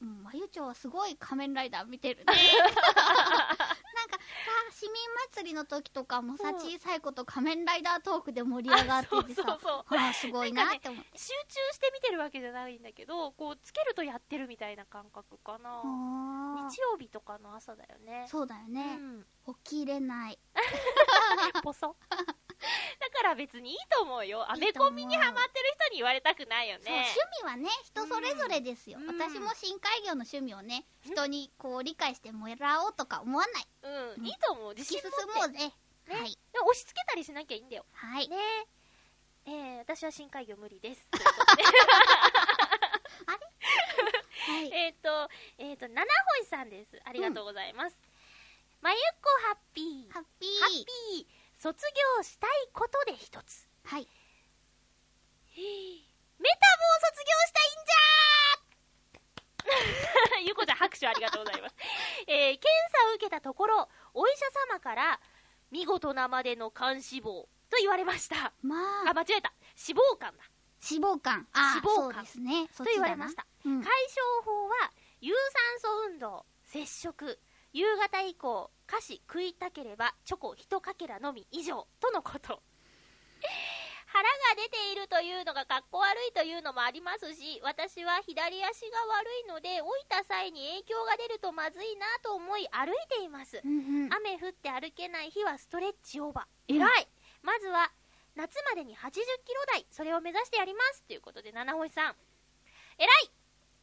うんまゆちょはすごい仮面ライダー見てるね 市民祭りの時とかもさ、うん小さい子と仮面ライダートークで盛り上がっててさあ すごいなって思って、集中して見てるわけじゃないんだけど、こう、つけるとやってるみたいな感覚かな。日曜日とかの朝だよね。そうだよね、うん。起きれない ポソ？ら別にいいと思うよ。アメコミにハマってる人に言われたくないよね。趣味はね人それぞれですよ、うん私も深海魚の趣味をね人にこう理解してもらおうとか思わないうん、うんいいと思う。自突き進。もうぜねはいでも押し付けたりしなきゃいいんだよ。はい、ねえ。えー、私は深海魚無理です。はい、えっと、えっと、七星さんです。ありがとうございます。まゆっこハッピー。ハッピハッピーー。卒業したいことで一つ。はいみメタボを卒業したいんじ ゆこちゃん拍手ありがとうございます。えー検査を受けたところ、お医者様から、見事なまでの肝脂肪と言われました。ゃまあ、あ、間違えた。脂肪肝だ。脂肪肝。あ脂肪肝そうですね。そと言われました。うん解消法は、有酸素運動、接触、夕方以降、菓子食いたければ、チョコ一かけらのみ以上、とのこと。腹が出ているというのがかっこ悪いというのもありますし、私は左足が悪いので、置いた際に影響が出るとまずいなと思い歩いています。うんうん。雨降って歩けない日はストレッチオーバー。うん偉い、まずは、夏までに80キロ台、それを目指してやります。ということで、七星さん。偉い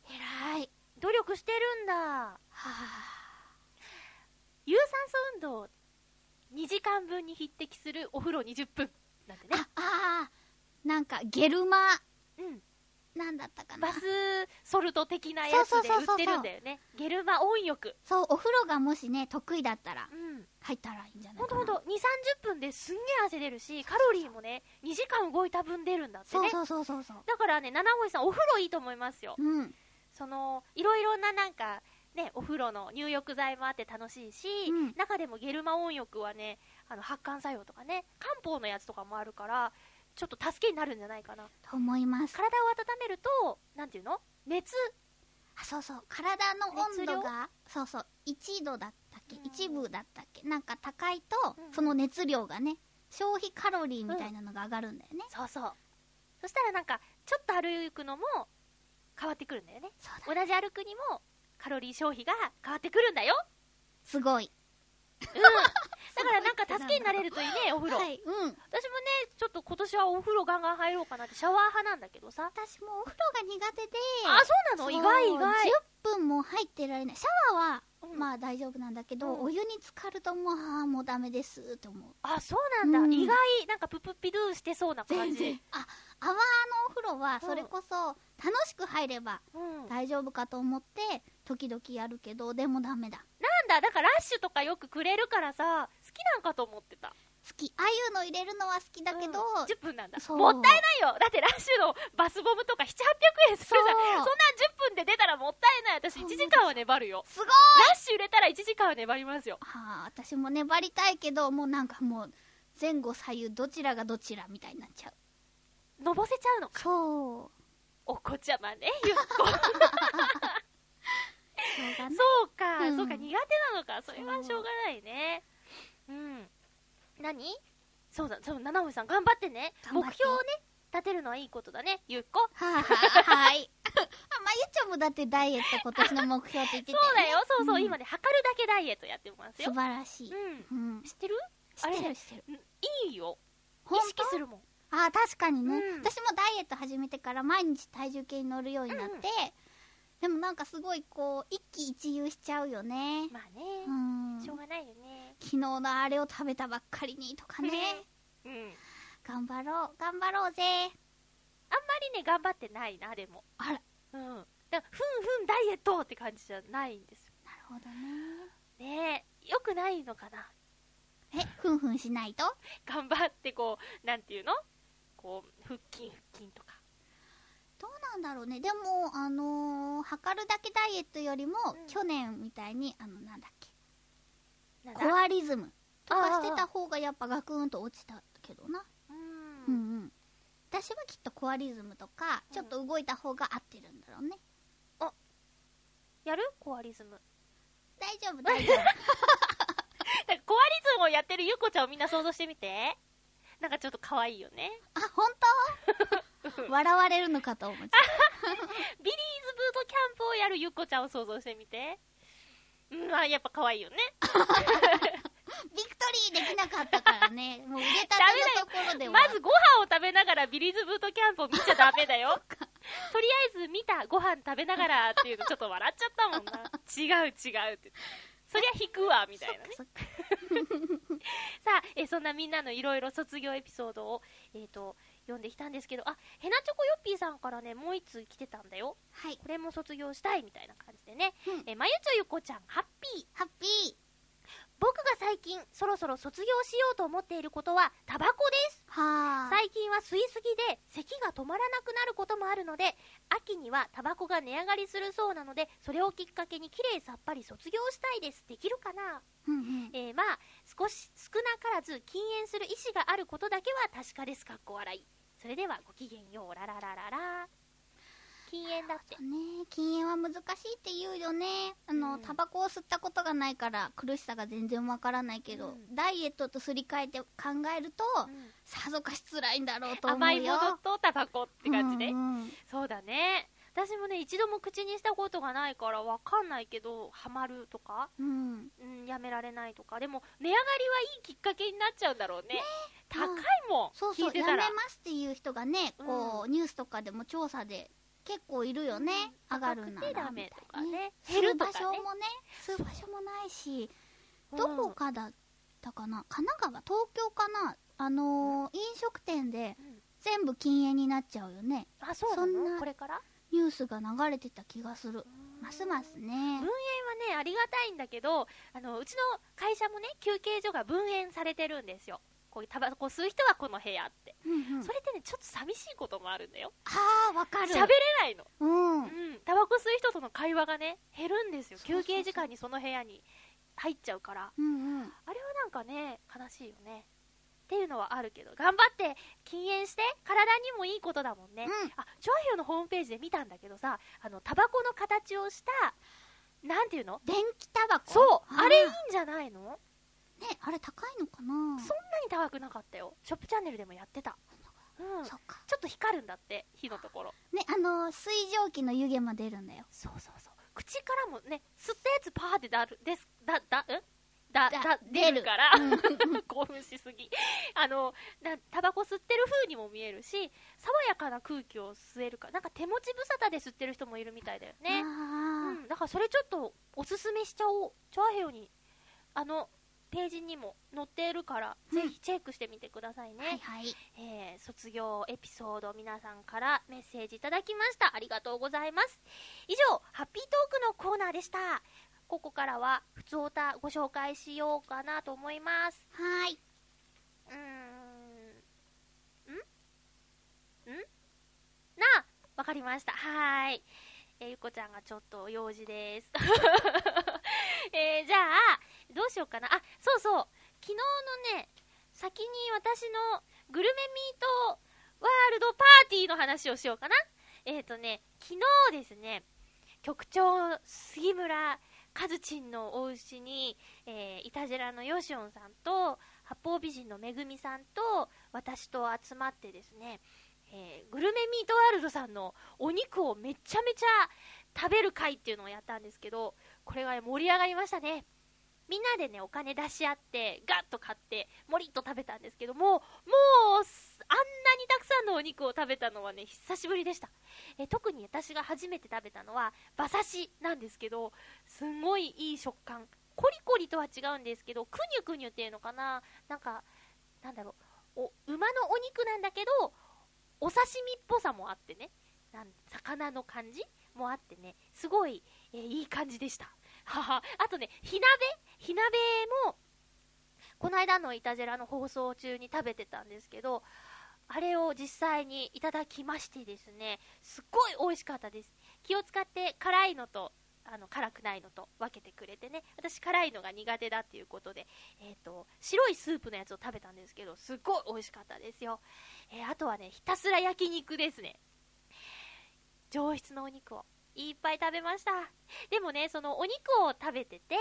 偉い。努力してるんだ。は有酸素運動2時間分に匹敵するお風呂20分。なんてね。あ、あーなんか、ゲルマ、うん。なんだったかなバ。スソルト的なやつで売ってるんだよね。ゲルマ温浴。そう、お風呂がもしね、得意だったらう、ん。入ったらいいんじゃないかな。ほんとほんと、2、30分ですんげえ汗出るし、カロリーもね、2時間動いた分出るんだってね。そうそうそうそうそう。だからね、七星さん、お風呂いいと思いますよ。うん。その、いろいろななんか、ね、お風呂の入浴剤もあって楽しいし、うん中でもゲルマ温浴はね、あの発汗作用とかね、漢方のやつとかもあるから、ちょっと助けになるんじゃないかな。と思います。体を温めると、なんていうの？熱、あ、そうそう。体の温度が、そうそう。1度だったっけ？うん ?1 分だったっけ？なんか高いとうん、その熱量がね、消費カロリーみたいなのが上がるんだよね。そうそう。そしたらなんか、ちょっと歩くのも変わってくるんだよね。そうだ。同じ歩くにも、カロリー消費が変わってくるんだよ。すごい。うん。だからなんか助けになれるといいね、お風呂。はい。うん。私もね、ちょっと今年はお風呂ガンガン入ろうかなって、シャワー派なんだけどさ。私もお風呂が苦手で、あ、そうなの？意外意外。10分も入ってられない。シャワーは、うんまあ大丈夫なんだけど、うんお湯に浸かるともう、ああ、もうダメですって思う。あ、そうなんだ。うん意外、なんかププピドゥしてそうな感じ。あ、泡のお風呂は、それこそ、楽しく入れば大丈夫かと思って、時々やるけど、でもダメだ。だ、だからラッシュとかよくくれるからさ、好きなんかと思ってた。好き。ああいうの入れるのは好きだけど、うん10分なんだ。もったいないよ。だってラッシュのバスボムとか7、800円するじゃん。そんなん10分で出たらもったいない。私そう1時間は粘るよ。すごいラッシュ入れたら1時間は粘りますよ。はあ、私も粘りたいけど、もうなんかもう、前後左右どちらがどちらみたいになっちゃう。のぼせちゃうのか。そう。お子ちゃまね、ゆっこ。しょうがない。そうか、うんそうか、苦手なのか。それはしょうがないね。うん。何？そうだ、そう、七星さん頑張ってね。目標をね、立てるのはいいことだね、ゆっこ。はあ、はあ、はい。あ、まゆちょもだってダイエット今年の目標って言ってたそうだよ、そうそう、うん今ね、測るだけダイエットやってますよ素。晴らしい。うん。うん。知ってる？知ってる知ってる。うんいいよ。意識するもん。あー確かにね、うん私もダイエット始めてから毎日体重計に乗るようになって、でもなんかすごいこう、一喜一憂しちゃうよね。まあねう、ん。昨しょうがないよね。日のあれを食べたばっかりにとかね。うん。頑張ろう、頑張ろうぜ。あんまりね、頑張ってないな、でも。あら、うん。だからふんふんダイエットって感じじゃないんですよ。なるほどね。ねえ、よくないのかな。え、ふんふんしないと？頑張ってこう、なんていうの？こう、腹筋腹筋とか。どうなんだろうね。でも、あのー測るだけダイエットよりも、うん去年みたいに、あの、なんだっけ、なんだコアリズムとかしてた方がやっぱガクンと落ちたけどな。ううんん。うん。私はきっとコアリズムとか、うんちょっと動いた方が合ってるんだろうね。やる？コアリズム。大丈夫、大丈夫。コアリズムをやってるゆこちゃんをみんな想像してみて。なんかちょっと可愛いよね。あ、本当？笑われるのかと思っちゃ ビリーズブートキャンプをやるゆこちゃんを想像してみて。うん、あ、やっぱ可愛いよね。う。ビクトリーできなかったからね。もう腕立てのところでは。まずご飯を食べながらビリーズブートキャンプを見ちゃダメだよ。とりあえず見たご飯食べながらっていうのちょっと笑っちゃったもんな。違う違うって。そりゃ引くわ、みたいなね。さあ、えそんなみんなのいろいろ卒業エピソードを、えっ、と、読んできたんですけど、あ、ヘナチョコヨッピーさんからね、もう一通来てたんだよ。はい。これも卒業したいみたいな感じでね。うんえまゆちょゆこちゃん、ハッピー。ハッピー。僕が最近そろそろ卒業しようと思っていることはタバコです。はあ。最近は吸いすぎで咳が止まらなくなることもあるので秋にはタバコが値上がりするそうなのでそれをきっかけにきれいさっぱり卒業したいです。できるかな？えーまあ少し少なからず禁煙する意思があることだけは確かです。かっこ笑い。それではごきげんよう。ラララララ禁煙だって。ね。禁煙は難しいって言うよね。あの、うん。タバコを吸ったことがないから苦しさが全然わからないけど、うん。ダイエットとすり替えて考えると、うん。さぞかし辛いんだろうと思うよ。甘いものとタバコって感じで、うんうんそうだね。私もね一度も口にしたことがないからわかんないけどハマるとかうん。うん、やめられないとか、でも、値上がりはいいきっかけになっちゃうんだろうね。高いもん、そうそう、聞いてたら。やめますっていう人がね、こう、ニュースとかでも調査で結構いるよね。うん上がるなら。ダメとかね。吸減るう場。所もね、吸う場所もないし、うんどこかだったかな神奈川、東京かなあのー飲食店でうん全部禁煙になっちゃうよね。あ、そうなそんなのこれから？ニュースが流れてた気がする。ますますね分。煙はね、ありがたいんだけど、あの、うちの会社もね、休憩所が分煙されてるんですよ。こういうタバコ吸う人はこの部屋って。うんうんそれってね、ちょっと寂しいこともあるんだよ。ああ、わかる。喋れないの。うん。うん。タバコ吸う人との会話がね、減るんですよ。休憩時間にその部屋に入っちゃうから。うんうん。あれはなんかね、悲しいよね。っていうのはあるけど、頑張って禁煙して、体にもいいことだもんね。うんあ、チョアヘヨのホームページで見たんだけどさ、あの、タバコの形をした、なんていうの？電気タバコ？そう、ーあれいいんじゃないの？ね、あれ高いのかな？そんなに高くなかったよ。ショップチャンネルでもやってた。うん。ちょそっと光るんだって、火のところ。ね、あのー水蒸気の湯気も出るんだよ。そうそうそう。口からもね、吸ったやつパーって出る、です、だ、だ、ん？だ、だだ、出るから、興奮しすぎ。あの、なタバコ吸ってる風にも見えるし、爽やかな空気を吸えるから、なんか手持ち無沙汰で吸ってる人もいるみたいだよね。うあん、だからそれちょっとおすすめしちゃおう。チョアヘヨに、あの、ページにも載っているから、うんぜひチェックしてみてくださいーね。はいはい。えー卒業エピソード皆さんからメッセージいただきました。ありがとうございます。以上、ハッピートークのコーナーでした。ここからは、ふつおたご紹介しようかなと思います。はーい。うーん。ん？ん？なあ、わかりました。はーい。えーゆこちゃんがちょっと用事です。えーじゃあ、どうしようかな。あ、そうそう。昨日のね、先に私のグルメミートワールドパーティーの話をしようかな。えっ、ー、とね、昨日ですね、局長杉村和ちんのお家に、えー、いたじらのよしおんさんと、八方美人のめぐみさんと、私と集まってですね、えーグルメミートワールドさんのお肉をめちゃめちゃ食べる会っていうのをやったんですけど、これが盛り上がりましたね。みんなでね、お金出し合って、ガッと買って、もりっと食べたんですけども、もう、あんなにたくさんのお肉を食べたのはね、久しぶりでした。え特に私が初めて食べたのは、馬刺しなんですけど、すんごいいい食感。コリコリとは違うんですけど、くにゅくにゅっていうのかななんか、なんだろう、お、馬のお肉なんだけど、お刺身っぽさもあってね、なん魚の感じもあってね、すごい、えーいい感じでした。はは。あとね、火鍋？火鍋も、この間のイタジェラの放送中に食べてたんですけど、あれを実際にいただきましてですね、すっごい美味しかったです。気を使って辛いのと、あの、辛くないのと分けてくれてね、私辛いのが苦手だっていうことで、えっ、と、白いスープのやつを食べたんですけど、すっごい美味しかったですよ。えーあとはね、ひたすら焼肉ですね。上質のお肉をいっぱい食べました。でもね、そのお肉を食べてて、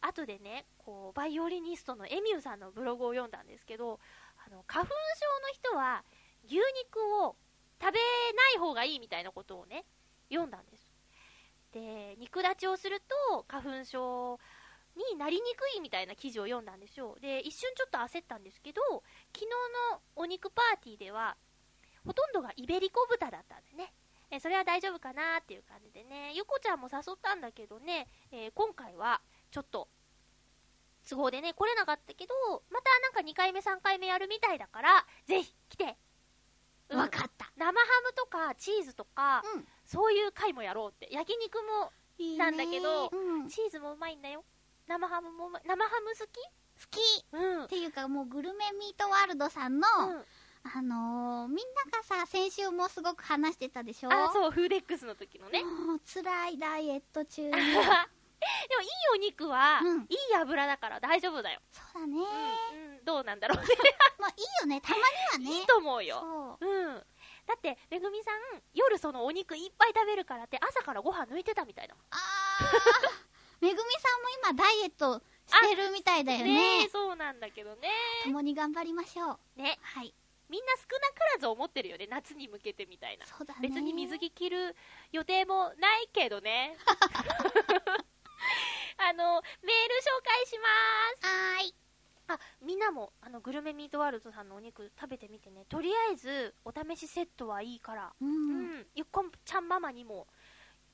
後でね、こう、バイオリニストのエミューさんのブログを読んだんですけど、あの、花粉症の人は牛肉を食べない方がいいみたいなことをね、読んだんです。で、肉立ちをすると花粉症になりにくいみたいな記事を読んだんですよ。で、一瞬ちょっと焦ったんですけど、昨日のお肉パーティーでは、ほとんどがイベリコ豚だったんでね。えそれは大丈夫かなっていう感じでね、ゆこちゃんも誘ったんだけどね、えー今回はちょっと都合でね、来れなかったけど、またなんか2回目3回目やるみたいだから、ぜひ来て。うんわかった。生ハムとかチーズとか、うん。そういう回もやろうって。焼肉もなんだけどうん。チーズもうまいんだよ。生ハムも生ハム好き？好きうん。っていうかもうグルメミートワールドさんの、うんあのー、みんながさ、先週もすごく話してたでしょ？あ、そう、フーデックスの時のね。もう辛いダイエット中に。でもいいお肉は、うんいい油だから大丈夫だよ。そうだね。うん、うん、どうなんだろうね。まあいいよね、たまにはね。いいと思うよ。そう。うん。だって、めぐみさん、夜そのお肉いっぱい食べるからって朝からご飯抜いてたみたいだもん。あー、めぐみさんも今ダイエットしてるみたいだよね。えそうなんだけどね。共に頑張りましょう。ね。はい。みんな少なからず思ってるよね。夏に向けてみたいな。そうだね。別に水着着る予定もないけどね。あの、メール紹介します。はーい。あ、みんなも、あの、グルメミートワールドさんのお肉食べてみてね。とりあえず、お試しセットはいいから。う。うんん。ゆっこんちゃんママにも、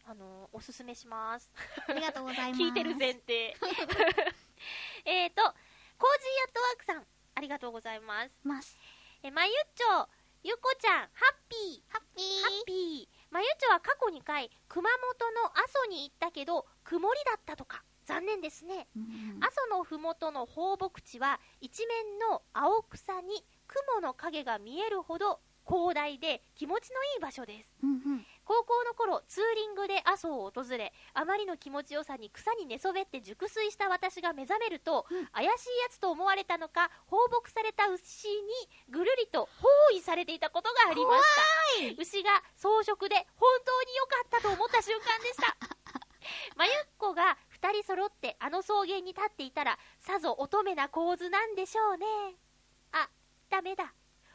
あの、おすすめします。ありがとうございます。聞いてる前提。えーと、コージーアットワークさん、ありがとうございます。ます。え、まゆっちょ、ゆこちゃん、ハッピー。ハッピー。ハッピー。まゆっちょは過去2回、熊本の阿蘇に行ったけど、曇りだったとか。残念ですね。うん阿蘇のふもとの放牧地は、一面の青草に雲の影が見えるほど広大で気持ちのいい場所です。うんうん。高校の頃、ツーリングで阿蘇を訪れ、あまりの気持ちよさに草に寝そべって熟睡した私が目覚めると、うん怪しいやつと思われたのか、放牧された牛にぐるりと包囲されていたことがありました。牛が草食で本当に良かったと思った瞬間でした。まゆっこが二人揃ってあの草原に立っていたら、さぞ乙女な構図なんでしょうね。あ、ダメだ。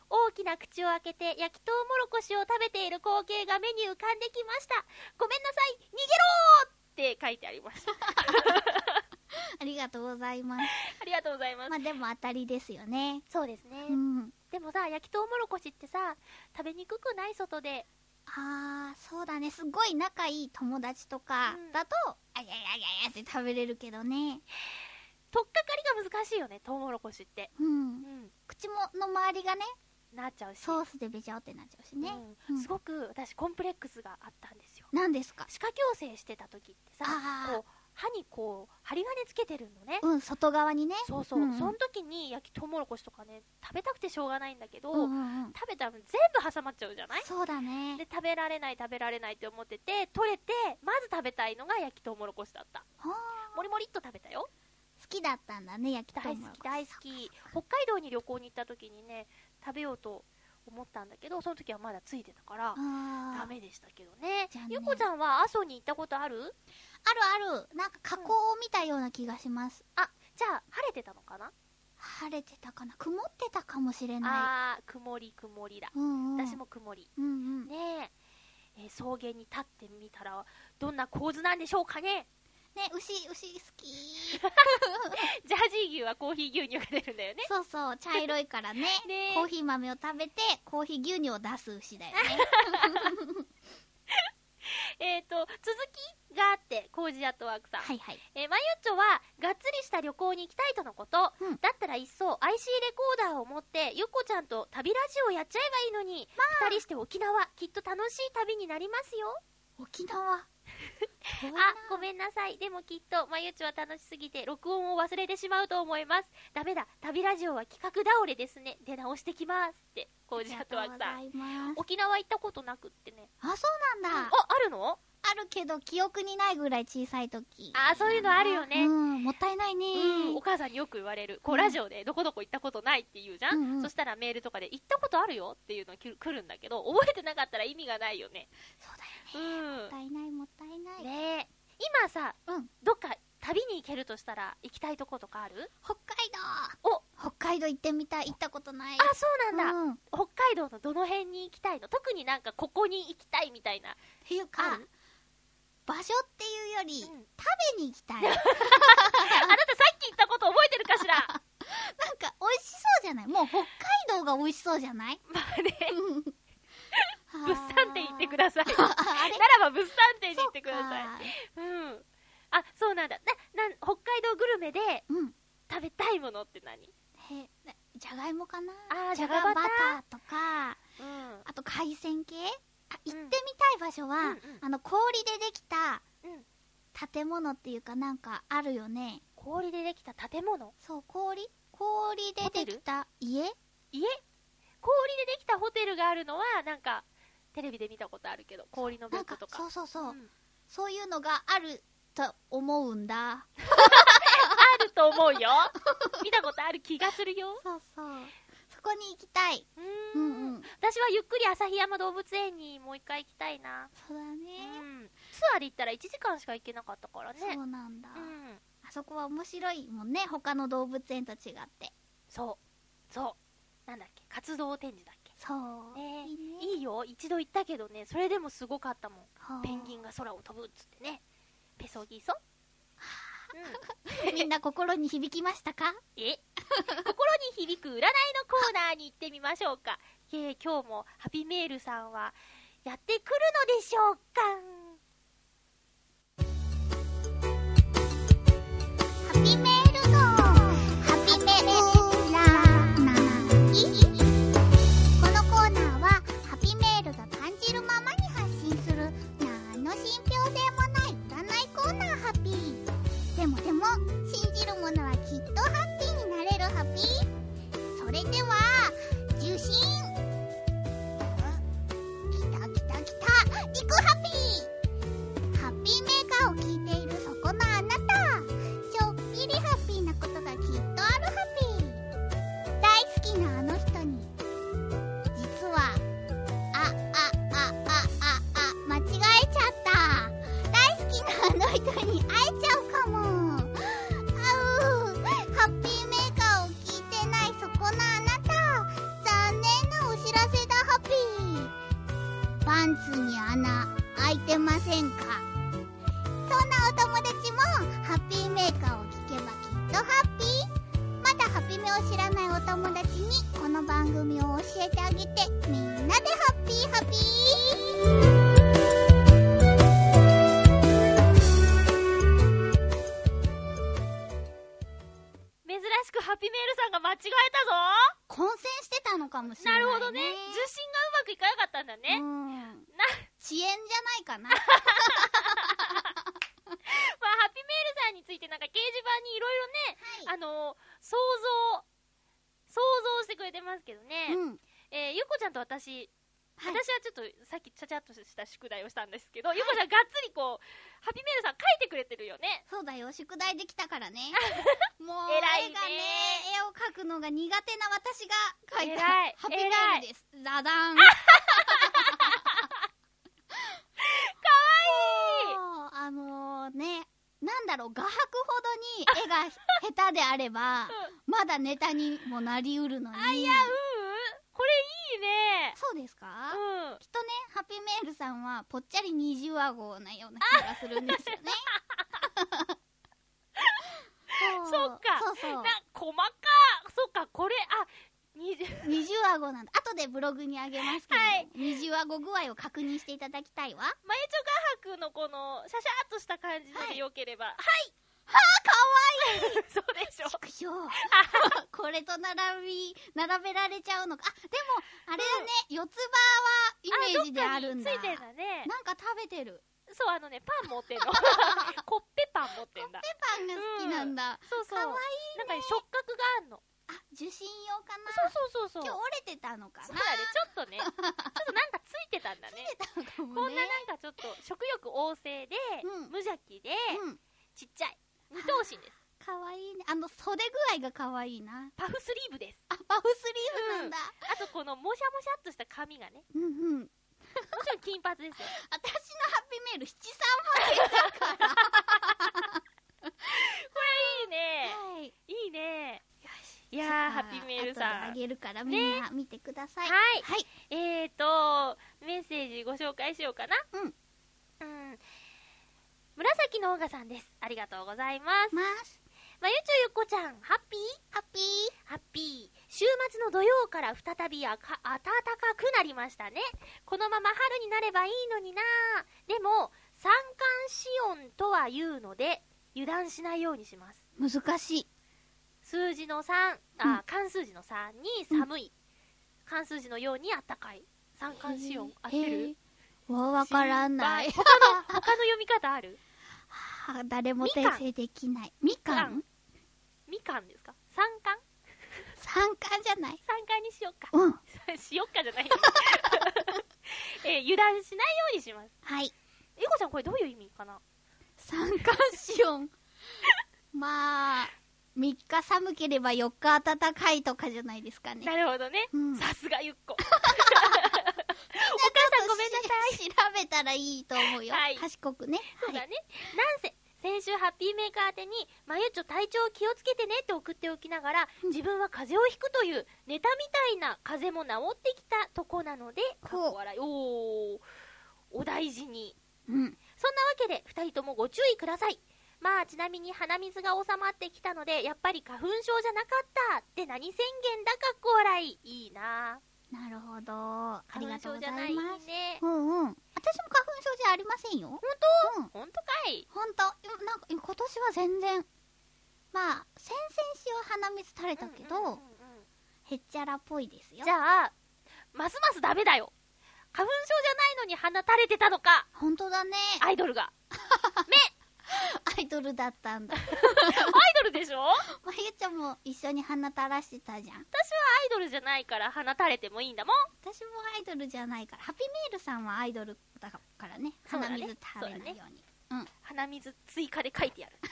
大きな口を開けて焼きとうもろこしを食べている光景が目に浮かんできました。ごめんなさい、逃げろーって書いてありました。ありがとうございます。ありがとうございます。まあでも当たりですよね。そうですね。うん。でもさ、焼きとうもろこしってさ、食べにくくない外で。あー、そうだね。すごい仲いい友達とかうんだと、あややややって食べれるけどね。取っかかりが難しいよね、とうもろこしって。うんう。ん。口もの周りがね、なっちゃうし。ソースでべちゃおってなっちゃうしね。うんうんすごく私コンプレックスがあったんですよ。何ですか？歯科矯正してた時ってさ、こう、歯にこう、針金つけてるのね。うん、外側にね。そうそう。うんうんその時に焼きとうもろこしとかね、食べたくてしょうがないんだけど、うんうんうん。食べたら全部挟まっちゃうじゃない？そうだね。で、食べられない食べられないって思ってて、取れて、まず食べたいのが焼きとうもろこしだった。もりもりっと食べたよ。好きだったんだね、焼きと大好きうもろこし大好き。北海道に旅行に行った時にね、食べようと思ったんだけど、その時はまだついてたから、ダメでしたけどねゆこちゃんは阿蘇に行ったことある？あるある。なんか加工を見たような気がします。あ、じゃあ、晴れてたのかな？晴れてたかな曇ってたかもしれなあー、曇り曇りだ。い。うんうん。私も曇り。うんうん。ねえ、えー草原に立ってみたら、どんな構図なんでしょうかね？ね、牛、牛好き。ジャージー牛はコーヒー牛乳が出るんだよね。そうそう、茶色いからね。ねえコーヒー豆を食べて、コーヒー牛乳を出す牛だよね。えっと、続きがあって、コージアットワークさん。はいはい。えーマユッチョは、がっつりした旅行に行きたいとのこと。うんだったらいっそ IC レコーダーを持って、ゆっこちゃんと旅ラジオやっちゃえばいいのに、二人して沖縄、きっと楽しい旅になりますよ。沖縄。あ、ごめんなさい。でもきっと、まゆっちは楽しすぎて、録音を忘れてしまうと思います。ダメだ、旅ラジオは企画倒れですね。出直してきます。って、コージアットワークさん。沖縄行ったことなくってね。あ、そうなんあだ。、あるの？あるけど、記憶にないぐらい小さい時。あそういうのあるよねうん、もったいないね。うん、お母さんによく言われる。こう、ラジオでどこどこ行ったことないって言うじゃん、うんうんそしたらメールとかで行ったことあるよっていうの来るんだけど、覚えてなかったら意味がないよね。そうだよね。もうん。ったいない、もったいない。ねえ。今さ、うん。どっか旅に行けるとしたら行きたいとことかある？北海お道北海道行ってみたい。行ったことない。あ、そうなんだ。うん。っ北海道のどの辺に行きたいの？特になんかここに行きたいみたいな。ていうか場所っていうより、うん食べに行きたい。あなたさっき言ったこと覚えてるかしら？なんか、美味しそうじゃない？もう北海道が美味しそうじゃない？まあね、物物産展行ってください。あならば物産展に行ってくださそう。うん。あ、そうなんだ。な、なん、北海道グルメでうん。食べたいものって何？へなじゃがいもかな？あーじゃがバターとか、うん。あと海鮮系？あ、行ってみんたい場所は、うんうんあの、氷でできたうん。建物っていうかなんかあるよね。氷でできた建物？そう、氷？氷でできた家？家？氷でできたホテルがあるのは、なんか、テレビで見たことあるけど、氷のベなんかッドとか。そうそうそう、んそういうのがあると思うんだ。あると思うよ。見たことある気がするよ。そうそう。そこに行きたい。ううん。うん。私はゆっくり旭山動物園にもう一回行きたいな。そうだうね。ん。ツアーで行ったら1時間しか行けなかったからね。そうなんだ、うん。あそこは面白いもんね。他の動物園と違って。そう。そう。なんだっけ？活動展示だそう。ねいいよ。一度行ったけどね、それでもすごかったもん。はあペンギンが空を飛ぶっつってね。ペソギソうん。みんな心に響きましたか？え？心に響く占いのコーナーに行ってみましょうか。えー今日もハピメールさんはやってくるのでしょうか？をしたんですけど、ゆこちゃんがっつりこう、ハピメールさん書いてくれてるよね。そうだよ宿題できたからね もう絵がね絵を描くのが苦手な私が描いたハピメールですラダンかわそうあのね、なんだろう、画伯ほどに絵が下手であれば、まだネタにもなりうるのに。いい。あ、いや、うい。そうですか、うん。きっとね、ハピメールさんはぽっちゃり二重顎なような気がするんですよね。う そっかそうそう。な、細か。そっか、これ、あ、にじ二重顎なんだ。後でブログにあげますけれども、はい二重顎具合を確認していただきたいわ。はマユチョ画伯のこの、シャシャーっとした感じのでよければ。はい。あ、かわいいそうでしょ。畜生 これと並び、並べられちゃうのか。あ、でも、あれだね、四つ葉はイメージであるんだ。ついてんだね。なんか食べてる。そう、あのね、パン持ってんの。コッペパン持ってんだ。ペパンが好きなんだ。そうそう。かわなんかね、触覚があんの。あ、受信用かなそうそうそうそう。今日折れてたのかなそうだね、ちょっとね、ちょっとなんかついてたんだね。折れてたのかこんなもね。なんかちょっと食欲旺盛で、うん無邪気で、うん。ちっちゃい。二頭身です。かわいいね。あの、袖具合がかわいいな。パフスリーブです。あ、パフスリーブなんだ。あとこのもしゃもしゃっとした髪がね、うんうん。もちろん金髪ですよ。私のハッピーメール七三も出たから。いいね。はい。いいね。よし。いやー、ハッピーメールさん。あげるからみんな見てください。はい。はい。えーと、メッセージご紹介しようかな。うん。うん。紫のオーガさんです。ありがとうございます。ます。まゆちょゆっこちゃん、ハッピー？ハッピー。ハッピー。週末の土曜から再びあか暖かくなりましたね。このまま春になればいいのになでも、三寒四温とは言うので、油断しないようにします。難しい。数字の3、あ、漢数字の3に寒い。漢数字の4に暖かい。三寒四温、合ってる？へーわ、わからない。他の、他の読み方ある？は あ誰も訂正できない。みかん？みかんですか？三冠三冠じゃない三冠にしよっか。うん。しよっかじゃないよ。えー油断しないようにします。はい。えこちゃんこれどういう意味かな？三冠シオン。まあ、3日寒ければ4日暖かいとかじゃないですかね。なるほどね。うんさすがゆっこ。ごめんなさい。い。調べたらいいと思うよ。はい賢くね。はい。そうだね。なんせ、先週ハッピーメーカー宛てに、まゆちょ体調気をつけてねって送っておきながら、うん自分は風邪をひくという、ネタみたいな風邪も治ってきたとこなので、かっこ笑い。おー、お大事に。うん。そんなわけで、二人ともご注意ください。まあ、ちなみに鼻水が収まってきたので、やっぱり花粉症じゃなかったって何宣言だかっこ笑い。いいななるほど。ありがとうご症じゃないます。ね。うんうん。私も花粉症じゃありませんよ。本うん。当ほんとかい？ほんと。なんか、今年は全然。まあ、先々週は鼻水垂れたけど、うんうんうんうんへっちゃらっぽいですよ。じゃあ、ますますダメだよ。花粉症じゃないのに鼻垂れてたのか、ほんとだね。アイドルが。アイドルだったんだ。アイドルでしょ？まゆちゃんも一緒に鼻垂らしてたじゃん。私はアイドルじゃないから鼻垂れてもいいんだもん。私もアイドルじゃないから。ハピメールさんはアイドルだからね。鼻水垂れないように。うん。鼻水追加で書いてやる。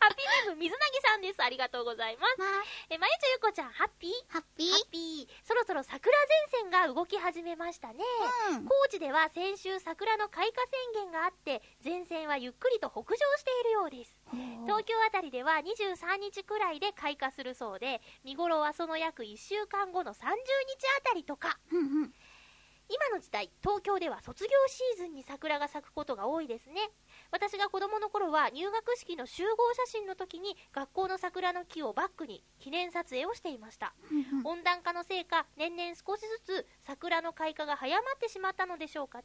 ハッピーネーム水なぎさんです。ありがとうございます。まあ、え、まゆちょゆこちゃん、ハッピー？ハッピーハッピー。そろそろ桜前線が動き始めましたね。うん。高知では先週桜の開花宣言があって、前線はゆっくりと北上しているようです。東京あたりでは23日くらいで開花するそうで、見頃はその約1週間後の30日あたりとか。うんうん。今の時代、東京では卒業シーズンに桜が咲くことが多いですね。私が子供の頃は入学式の集合写真の時に学校の桜の木をバックに記念撮影をしていました。温暖化のせいか年々少しずつ桜の開花が早まってしまったのでしょうかね。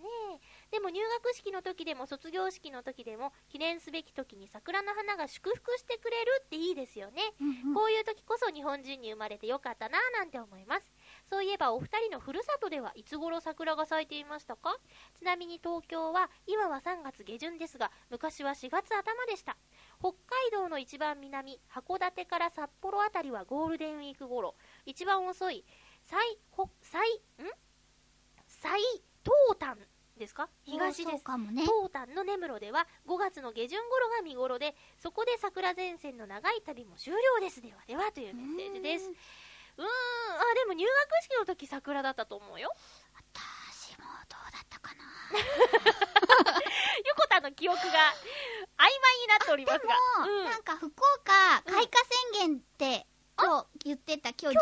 でも入学式の時でも卒業式の時でも記念すべき時に桜の花が祝福してくれるっていいですよね、こういう時こそ日本人に生まれてよかったなぁなんて思いますそういえばお二人のふるさとではいつ頃桜が咲いていましたか？ちなみに東京は今は3月下旬ですが昔は4月頭でした。北海道の一番南函館から札幌あたりはゴールデンウィーク頃。一番遅い最北最ん？最東端ですか？東そです。うかもね。東端の根室では5月の下旬頃が見頃でそこで桜前線の長い旅も終了です。ではではというメッセージですうーん。あでも入学式の時桜だったと思うよ。私もどうだったかな。横田の記憶が曖昧になっておりますが。でも、うん。なんか福岡開花宣言って、今日言ってた今日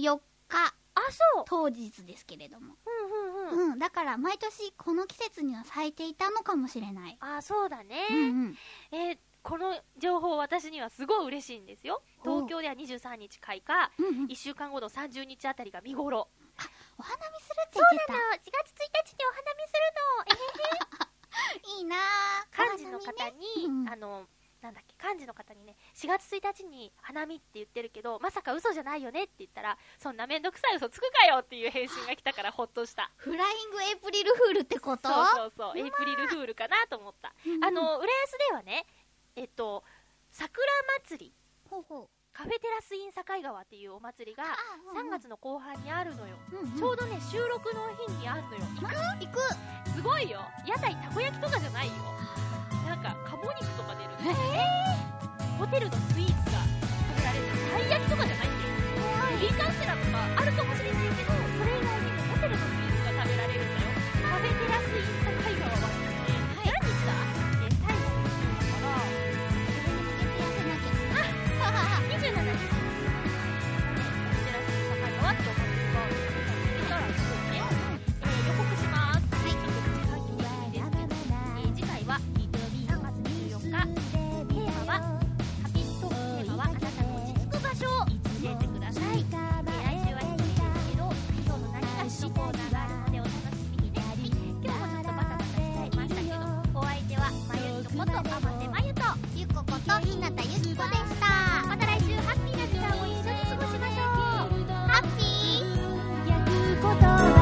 14日あそう。当日ですけれども。うんうんうん。うん、だから毎年この季節には咲いていたのかもしれない。あそうだね、うんうん。えーこの情報私にはすごい嬉しいんですよ。東京では23日開花。うんうん。1週間後の30日あたりが見頃。お花見するってそう言ってた。なの。4月1日にお花見するの。えいいなぁ。漢字の方に、ね。うん。あのなんだっけ漢字の方にね4月1日に花見って言ってるけどまさか嘘じゃないよねって言ったらそんなめんどくさい嘘つくかよっていう返信が来たからほっとした。フライングエイプリルフールってこと？そうそうそう。エイプリルフールかなと思った。うんうん。あの浦安ではねえっと桜祭り。ほうほカフェテラスイン境川っていうお祭りがあうんうん3月の後半にあるのよ、う。うんうん。ちょうどね収録の日にあるのよ。行く。行くすごいよ。屋台たこ焼きとかじゃないよ。なんか鴨肉とか出る。ホテルのスイーツが食べられる。たい焼きとかじゃないんだよ。ベビーカステラとかあるかもしれないけどそれ以外にもホテルのスイーツが食べられるんだよ。カフェテラスインスタ海川はまた。来週ハッピーな時間を一緒に過ごしましょう